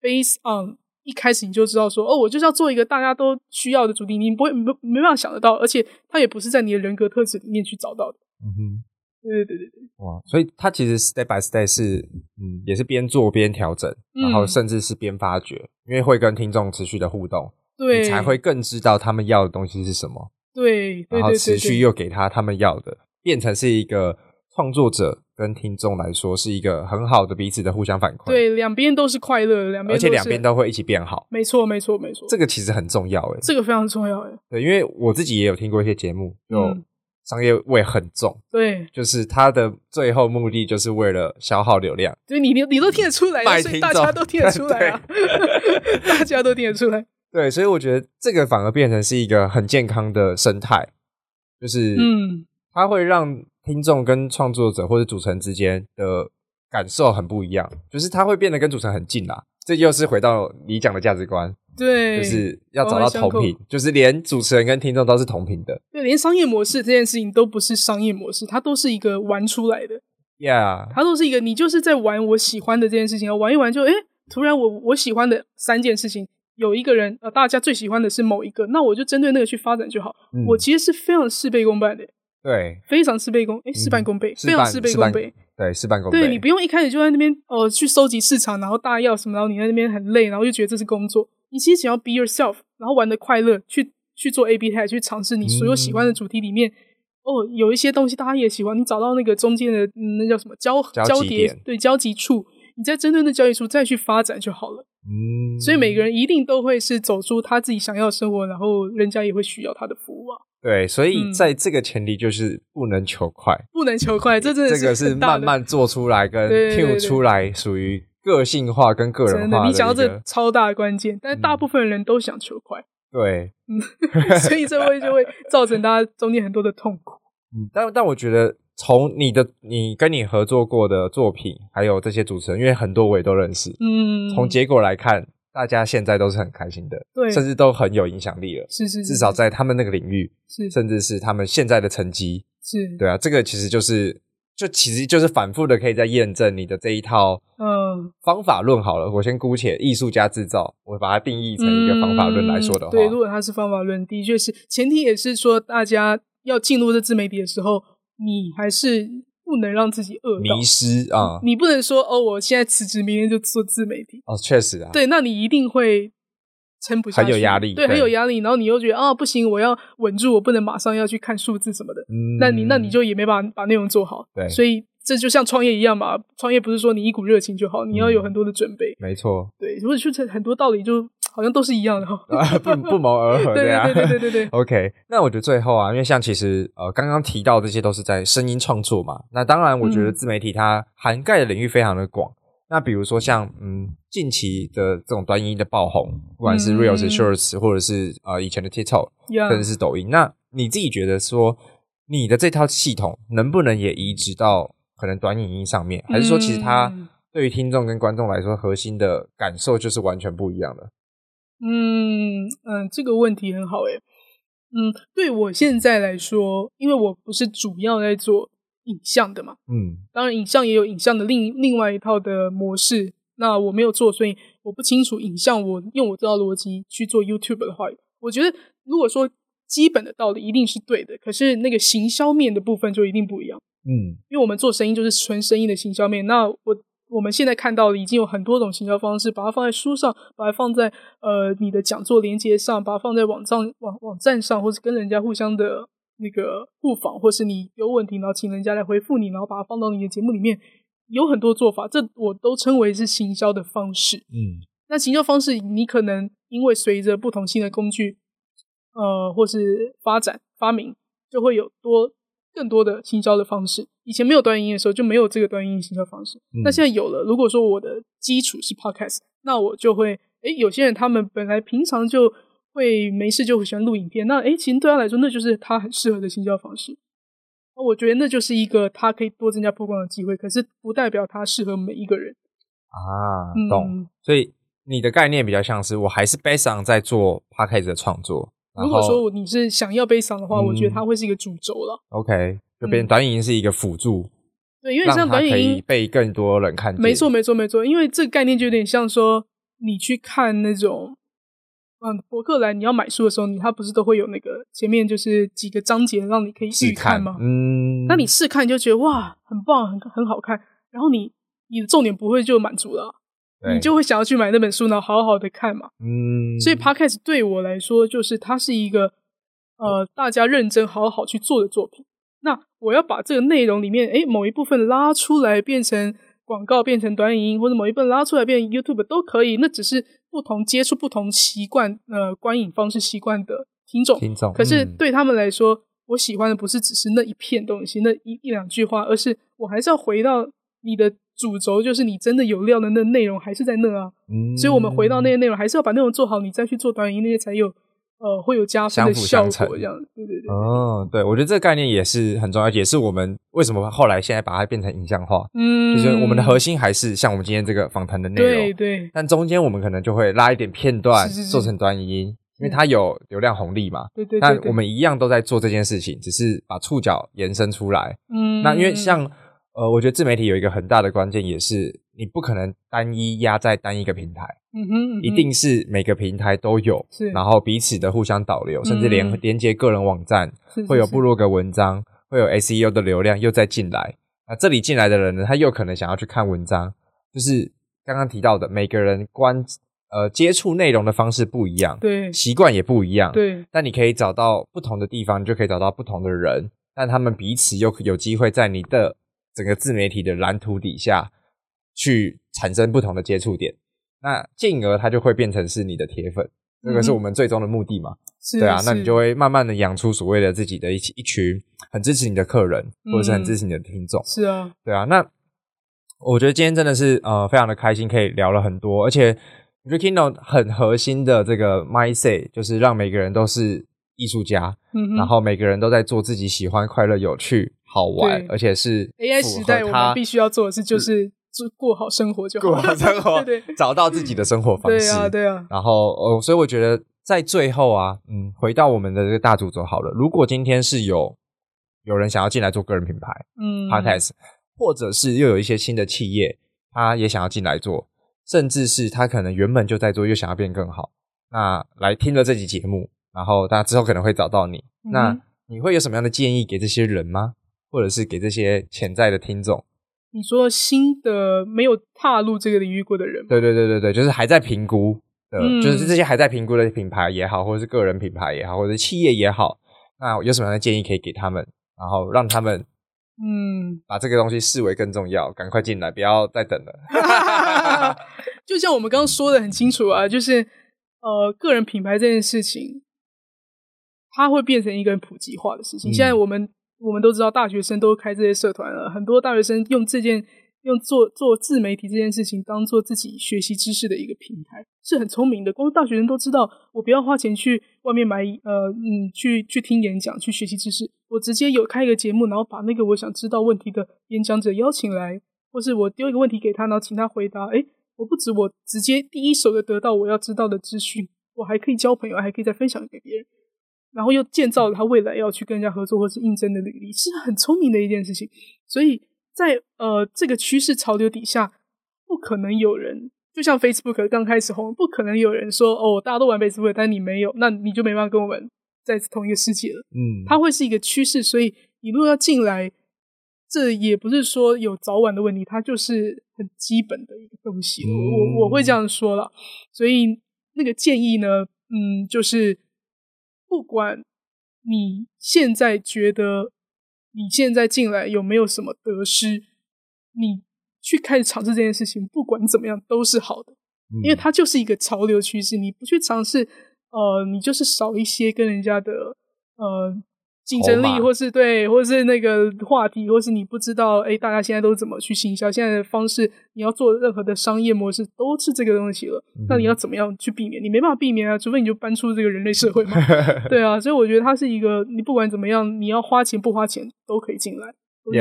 based on 一开始你就知道说哦，我就是要做一个大家都需要的主题，你不会没没办法想得到，而且它也不是在你的人格特质里面去找到的。嗯哼。对对对对哇！所以它其实 step by step 是，嗯，也是边做边调整，然后甚至是边发掘，嗯、因为会跟听众持续的互动，对，你才会更知道他们要的东西是什么。对，对然后持续又给他他们要的，变成是一个创作者跟听众来说是一个很好的彼此的互相反馈。对，两边都是快乐，两边而且两边都会一起变好。没错，没错，没错。这个其实很重要诶，这个非常重要诶。对，因为我自己也有听过一些节目，就。嗯商业味很重，对，就是它的最后目的就是为了消耗流量。对，你你你都听得出来，所以大家都听得出来啊 [laughs] [laughs] 大家都听得出来。对，所以我觉得这个反而变成是一个很健康的生态，就是嗯，它会让听众跟创作者或者主持人之间的感受很不一样，就是它会变得跟主持人很近啦。这又是回到你讲的价值观。对，就是要找到同频，就是连主持人跟听众都是同频的。对，连商业模式这件事情都不是商业模式，它都是一个玩出来的。Yeah，它都是一个，你就是在玩我喜欢的这件事情，玩一玩就哎，突然我我喜欢的三件事情，有一个人呃，大家最喜欢的是某一个，那我就针对那个去发展就好。嗯、我其实是非常事倍功半的。对，非常事倍功，诶，事半功倍，非常事倍功倍。对，事半功倍。对，你不用一开始就在那边哦、呃，去收集市场，然后大家要什么，然后你在那边很累，然后就觉得这是工作。你其实只要 be yourself，然后玩的快乐，去去做 A B test，去尝试你所有喜欢的主题里面，嗯、哦，有一些东西大家也喜欢，你找到那个中间的、嗯、那叫什么交交叠，对，交集处，你再针对那交集处再去发展就好了。嗯，所以每个人一定都会是走出他自己想要的生活，然后人家也会需要他的服务啊。对，所以在这个前提就是不能求快，嗯、不能求快，这真的是这个是慢慢做出来跟 tune 出来，属于。个性化跟个人化的，真的，你讲到这超大的关键，但是大部分人都想求快，嗯、对，嗯，[laughs] 所以这会就会造成大家中间很多的痛苦。嗯，但但我觉得从你的你跟你合作过的作品，还有这些主持人，因为很多我也都认识，嗯，从结果来看，大家现在都是很开心的，对，甚至都很有影响力了，是是，是，至少在他们那个领域，是，甚至是他们现在的成绩，是。对啊，这个其实就是。就其实就是反复的可以在验证你的这一套嗯。方法论好了，嗯、我先姑且艺术家制造，我把它定义成一个方法论来说的话，嗯、对，如果它是方法论，的确是。前提，也是说大家要进入这自媒体的时候，你还是不能让自己饿迷失啊，你不能说哦，我现在辞职，明天就做自媒体哦，确实啊，对，那你一定会。撑不下去，很有压力，对，对很有压力。然后你又觉得啊，不行，我要稳住，我不能马上要去看数字什么的。嗯，那你那你就也没办法把内容做好。对，所以这就像创业一样嘛，创业不是说你一股热情就好，你要有很多的准备。没错，对，如果去很多道理就好像都是一样的哈，[laughs] 不不谋而合的呀。对对对对对。[laughs] OK，那我觉得最后啊，因为像其实呃刚刚提到这些都是在声音创作嘛，那当然我觉得自媒体它涵盖的领域非常的广。那比如说像嗯近期的这种短影音的爆红，不管是 Reels、Shorts，或者是呃以前的 TikTok，甚至是抖音，那你自己觉得说你的这套系统能不能也移植到可能短影音上面？还是说其实它对于听众跟观众来说，核心的感受就是完全不一样的？嗯嗯，这个问题很好诶。嗯，对我现在来说，因为我不是主要在做。影像的嘛，嗯，当然影像也有影像的另另外一套的模式。那我没有做，所以我不清楚影像，我用我这套逻辑去做 YouTube 的话，我觉得如果说基本的道理一定是对的，可是那个行销面的部分就一定不一样。嗯，因为我们做生意就是纯生意的行销面。那我我们现在看到的已经有很多种行销方式，把它放在书上，把它放在呃你的讲座连接上，把它放在网站网网站上，或是跟人家互相的那个互访，或是你有问题然后请人家来回复你，然后把它放到你的节目里面。有很多做法，这我都称为是行销的方式。嗯，那行销方式，你可能因为随着不同新的工具，呃，或是发展发明，就会有多更多的行销的方式。以前没有短影音的时候，就没有这个短影音行销方式。嗯、那现在有了。如果说我的基础是 Podcast，那我就会，诶，有些人他们本来平常就会没事就会喜欢录影片，那诶，其实对他来说，那就是他很适合的行销方式。我觉得那就是一个他可以多增加曝光的机会，可是不代表他适合每一个人啊。懂，嗯、所以你的概念比较像是，我还是 based on 在做 podcast 的创作。如果说你是想要 based on 的话，嗯、我觉得它会是一个主轴了。OK，就变短影音是一个辅助。嗯、对，因为像短影音可以被更多人看见。没错，没错，没错。因为这个概念就有点像说，你去看那种。嗯，博客来你要买书的时候，你它不是都会有那个前面就是几个章节让你可以试看吗？嗯，那你试看就觉得哇，很棒，很很好看，然后你你的重点不会就满足了，对你就会想要去买那本书，然后好好的看嘛。嗯，所以 Podcast 对我来说，就是它是一个呃大家认真好好去做的作品。那我要把这个内容里面，诶，某一部分拉出来变成广告，变成短影音，或者某一部分拉出来变成 YouTube 都可以，那只是。不同接触不同习惯呃观影方式习惯的听众，听众，可是对他们来说，嗯、我喜欢的不是只是那一片东西，那一一两句话，而是我还是要回到你的主轴，就是你真的有料的那内容还是在那啊。嗯，所以我们回到那些内容，还是要把内容做好，你再去做短影音那些才有。呃，会有加分的效果，这样对对对。哦，对，我觉得这个概念也是很重要，也是我们为什么后来现在把它变成影像化。嗯，就是我们的核心还是像我们今天这个访谈的内容，对对。但中间我们可能就会拉一点片段，做成短影音，因为它有流量红利嘛。对对。但我们一样都在做这件事情，只是把触角延伸出来。嗯。那因为像呃，我觉得自媒体有一个很大的关键，也是你不可能单一压在单一个平台。嗯哼，嗯哼，一定是每个平台都有，是，然后彼此的互相导流，甚至连连接个人网站，是是是会有部落格文章，会有 SEO 的流量又再进来。那这里进来的人呢，他又可能想要去看文章，就是刚刚提到的，每个人关呃接触内容的方式不一样，对，习惯也不一样，对。但你可以找到不同的地方，你就可以找到不同的人，但他们彼此又有机会在你的整个自媒体的蓝图底下去产生不同的接触点。那进而它就会变成是你的铁粉，这个是我们最终的目的嘛？是对啊，那你就会慢慢的养出所谓的自己的一一群很支持你的客人，或者是很支持你的听众。是啊，对啊。那我觉得今天真的是呃非常的开心，可以聊了很多，而且我觉得 Kino 很核心的这个 mindset 就是让每个人都是艺术家，嗯，然后每个人都在做自己喜欢、快乐、有趣、好玩，而且是 AI 时代我们必须要做的事就是。就过好生活就好，过好生活，[laughs] 对，对，找到自己的生活方式。对啊，对啊。然后，哦，所以我觉得在最后啊，嗯，回到我们的这个大主轴好了。如果今天是有有人想要进来做个人品牌，嗯，Podcast，或者是又有一些新的企业，他也想要进来做，甚至是他可能原本就在做，又想要变更好，那来听了这期节目，然后大家之后可能会找到你，嗯、那你会有什么样的建议给这些人吗？或者是给这些潜在的听众？你说新的没有踏入这个领域过的人，对对对对对，就是还在评估的，嗯、就是这些还在评估的品牌也好，或者是个人品牌也好，或者是企业也好，那有什么样的建议可以给他们，然后让他们嗯把这个东西视为更重要，赶快进来，不要再等了。[laughs] [laughs] 就像我们刚刚说的很清楚啊，就是呃个人品牌这件事情，它会变成一个很普及化的事情。嗯、现在我们。我们都知道，大学生都开这些社团了。很多大学生用这件用做做自媒体这件事情当做自己学习知识的一个平台，是很聪明的。光大学生都知道，我不要花钱去外面买呃嗯去去听演讲去学习知识，我直接有开一个节目，然后把那个我想知道问题的演讲者邀请来，或是我丢一个问题给他，然后请他回答。诶，我不止我直接第一手的得到我要知道的资讯，我还可以交朋友，还可以再分享给别人。然后又建造了他未来要去跟人家合作或是应征的履历，是很聪明的一件事情。所以在呃这个趋势潮流底下，不可能有人就像 Facebook 刚开始红，不可能有人说哦，大家都玩 Facebook，但你没有，那你就没办法跟我们在同一个世界了。嗯，它会是一个趋势，所以你如果要进来，这也不是说有早晚的问题，它就是很基本的一个东西。嗯、我我会这样说了，所以那个建议呢，嗯，就是不管你现在觉得。你现在进来有没有什么得失？你去开始尝试这件事情，不管怎么样都是好的，嗯、因为它就是一个潮流趋势。你不去尝试，呃，你就是少一些跟人家的呃。竞争力，或是对，或是那个话题，或是你不知道，哎，大家现在都怎么去行销？现在的方式，你要做任何的商业模式都是这个东西了。嗯、那你要怎么样去避免？你没办法避免啊，除非你就搬出这个人类社会嘛。[laughs] 对啊，所以我觉得它是一个，你不管怎么样，你要花钱不花钱都可以进来，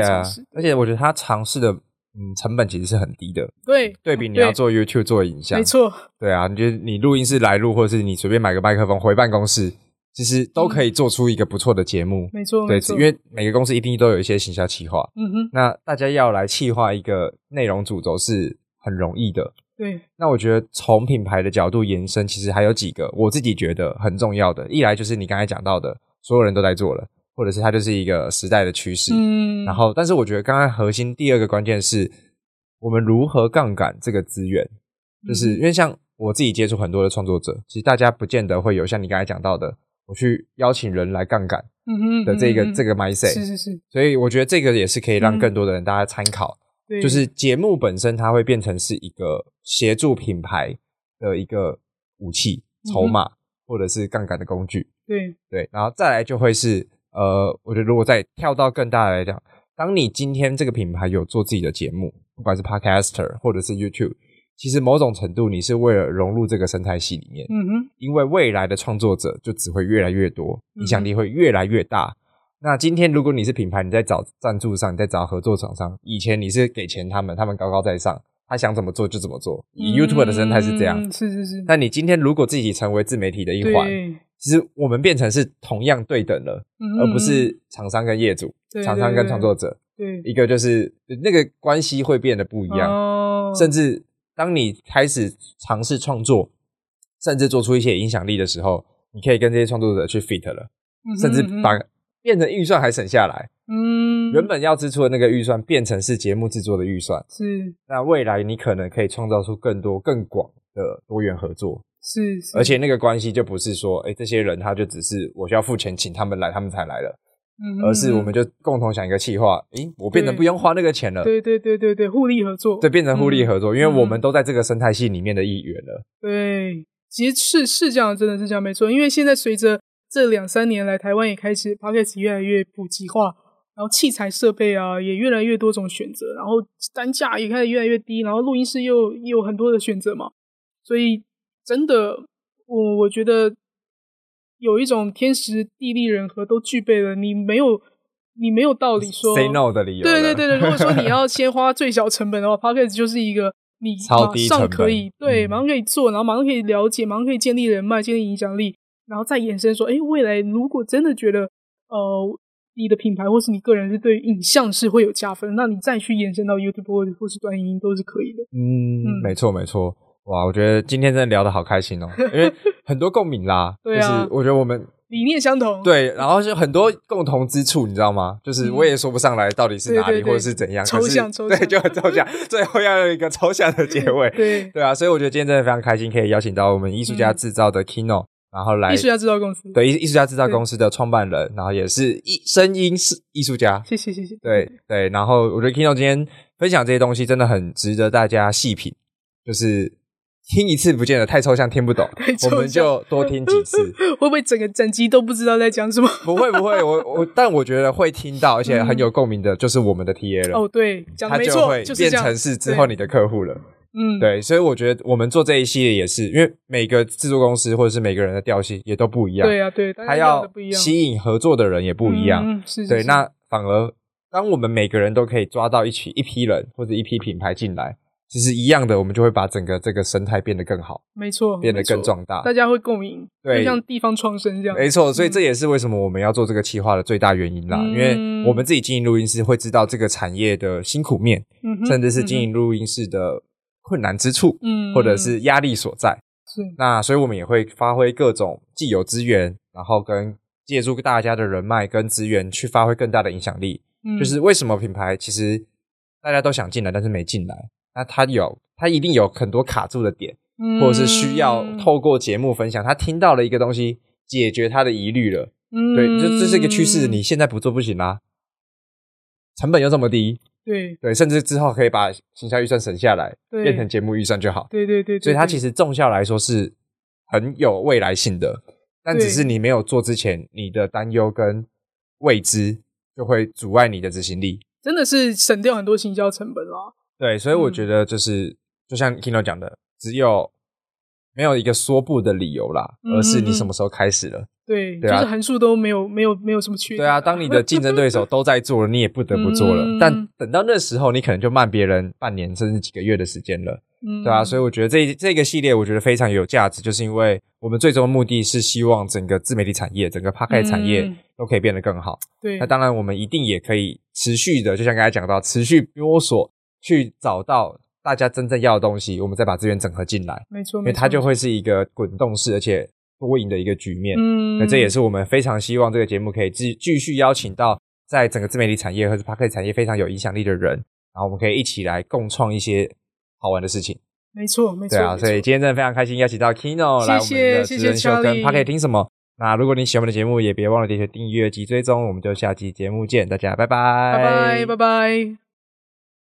尝试。Yeah, 而且我觉得他尝试的，嗯，成本其实是很低的。对，对比你要做 YouTube 做影像，没错。对啊，你觉得你录音室来录，或者是你随便买个麦克风回办公室。其实都可以做出一个不错的节目，没错，对，因为每个公司一定都有一些行销企划，嗯哼，那大家要来企划一个内容主轴是很容易的，对。那我觉得从品牌的角度延伸，其实还有几个我自己觉得很重要的，一来就是你刚才讲到的，所有人都在做了，或者是它就是一个时代的趋势，嗯。然后，但是我觉得刚刚核心第二个关键是我们如何杠杆这个资源，就是因为像我自己接触很多的创作者，其实大家不见得会有像你刚才讲到的。我去邀请人来杠杆的这个、这个 mindset 是是是，所以我觉得这个也是可以让更多的人大家参考。就是节目本身它会变成是一个协助品牌的一个武器、筹码、嗯、或者是杠杆的工具。对对，然后再来就会是呃，我觉得如果再跳到更大的来讲，当你今天这个品牌有做自己的节目，不管是 Podcaster 或者是 YouTube。其实某种程度，你是为了融入这个生态系里面，嗯哼，因为未来的创作者就只会越来越多，影响力会越来越大。嗯、那今天如果你是品牌，你在找赞助商，你在找合作厂商，以前你是给钱他们，他们高高在上，他想怎么做就怎么做。以 YouTube 的生态是这样，嗯、是是是。那你今天如果自己成为自媒体的一环，其实我们变成是同样对等了，嗯、而不是厂商跟业主，厂商跟创作者，对，一个就是那个关系会变得不一样，哦、甚至。当你开始尝试创作，甚至做出一些影响力的时候，你可以跟这些创作者去 fit 了，甚至把变成预算还省下来。嗯，原本要支出的那个预算变成是节目制作的预算。是，那未来你可能可以创造出更多更广的多元合作。是，是，而且那个关系就不是说，哎，这些人他就只是我需要付钱请他们来，他们才来了。嗯，而是我们就共同想一个企划，诶，我变得不用花那个钱了。对对对对对，互利合作。对，变成互利合作，嗯、因为我们都在这个生态系里面的一员了。对，其实是是这样，真的是这样，没错。因为现在随着这两三年来，台湾也开始 p o c k e t 越来越普及化，然后器材设备啊也越来越多种选择，然后单价也开始越来越低，然后录音室又又有很多的选择嘛，所以真的，我我觉得。有一种天时地利人和都具备了，你没有你没有道理说 say no 的理由。对对对对，如果说你 [laughs] 要先花最小成本的话 p o c k e t 就是一个你马上可以对，马上可以做，然后马上可以了解，马上可以建立人脉，建立影响力，然后再延伸说，哎，未来如果真的觉得呃你的品牌或是你个人是对影像是会有加分，那你再去延伸到 YouTube 或者或是短影音都是可以的。嗯，嗯没错没错。哇，我觉得今天真的聊得好开心哦，因为 [laughs] 很多共鸣啦。对啊，就是我觉得我们理念相同。对，然后就很多共同之处，你知道吗？就是我也说不上来到底是哪里，或者是怎样，抽象抽象，对，就很抽象。[laughs] 最后要有一个抽象的结尾。对对啊，所以我觉得今天真的非常开心，可以邀请到我们艺术家制造的 Kino，然后来艺术家制造公司，对，艺艺术家制造公司的创办人，然后也是艺声音是艺术家。谢谢谢谢。对对，然后我觉得 Kino 今天分享这些东西真的很值得大家细品，就是。听一次不见得太抽象，听不懂，[laughs] 我们就多听几次。[laughs] 会不会整个整集都不知道在讲什么？[laughs] 不会不会，我我但我觉得会听到，而且很有共鸣的，就是我们的 TA 了。哦，对，讲的没错，就会变成是之后你的客户了。嗯，对，所以我觉得我们做这一系列也是，因为每个制作公司或者是每个人的调性也都不一样。对啊，对，他要吸引合作的人也不一样。嗯，是。对，那反而当我们每个人都可以抓到一起一批人或者一批品牌进来。其实一样的，我们就会把整个这个生态变得更好，没错，变得更壮大，大家会共鸣，对，像地方创生这样，没错。所以这也是为什么我们要做这个企划的最大原因啦，嗯、因为我们自己经营录音室会知道这个产业的辛苦面，嗯、甚至是经营录音室的困难之处，嗯，或者是压力所在。是，那所以我们也会发挥各种既有资源，然后跟借助大家的人脉跟资源去发挥更大的影响力。嗯，就是为什么品牌其实大家都想进来，但是没进来，那他有他一定有很多卡住的点，嗯，或者是需要透过节目分享，他听到了一个东西，解决他的疑虑了。嗯，对，这这是一个趋势，你现在不做不行啊，成本又这么低。对对，甚至之后可以把行销预算省下来，变成节目预算就好。对对对，对，所以它其实重效来说是很有未来性的，但只是你没有做之前，你的担忧跟未知就会阻碍你的执行力。真的是省掉很多行销成本啦。对，所以我觉得就是、嗯、就像 Kino 讲的，只有没有一个说不的理由啦，而是你什么时候开始了。嗯对，对啊、就是横竖都没有没有没有什么区别。对啊，当你的竞争对手 [laughs] 都在做了，你也不得不做了。嗯、但等到那时候，你可能就慢别人半年甚至几个月的时间了。嗯，对啊，所以我觉得这这个系列我觉得非常有价值，就是因为我们最终的目的是希望整个自媒体产业、整个 Podcast 产业都可以变得更好。对、嗯，那当然我们一定也可以持续的，就像刚才讲到，持续摸索去找到大家真正要的东西，我们再把资源整合进来。没错，因为它就会是一个滚动式，而且。多赢的一个局面，嗯，那这也是我们非常希望这个节目可以继继续邀请到在整个自媒体产业或者 Podcast 产业非常有影响力的人，然后我们可以一起来共创一些好玩的事情。没错，没错。对啊，所以今天真的非常开心邀请到 Kino 来我们的职人秀跟 Podcast 听什么。那如果你喜欢我们的节目，也别忘了点击订阅及追踪。我们就下期节目见，大家拜拜，拜拜，拜拜。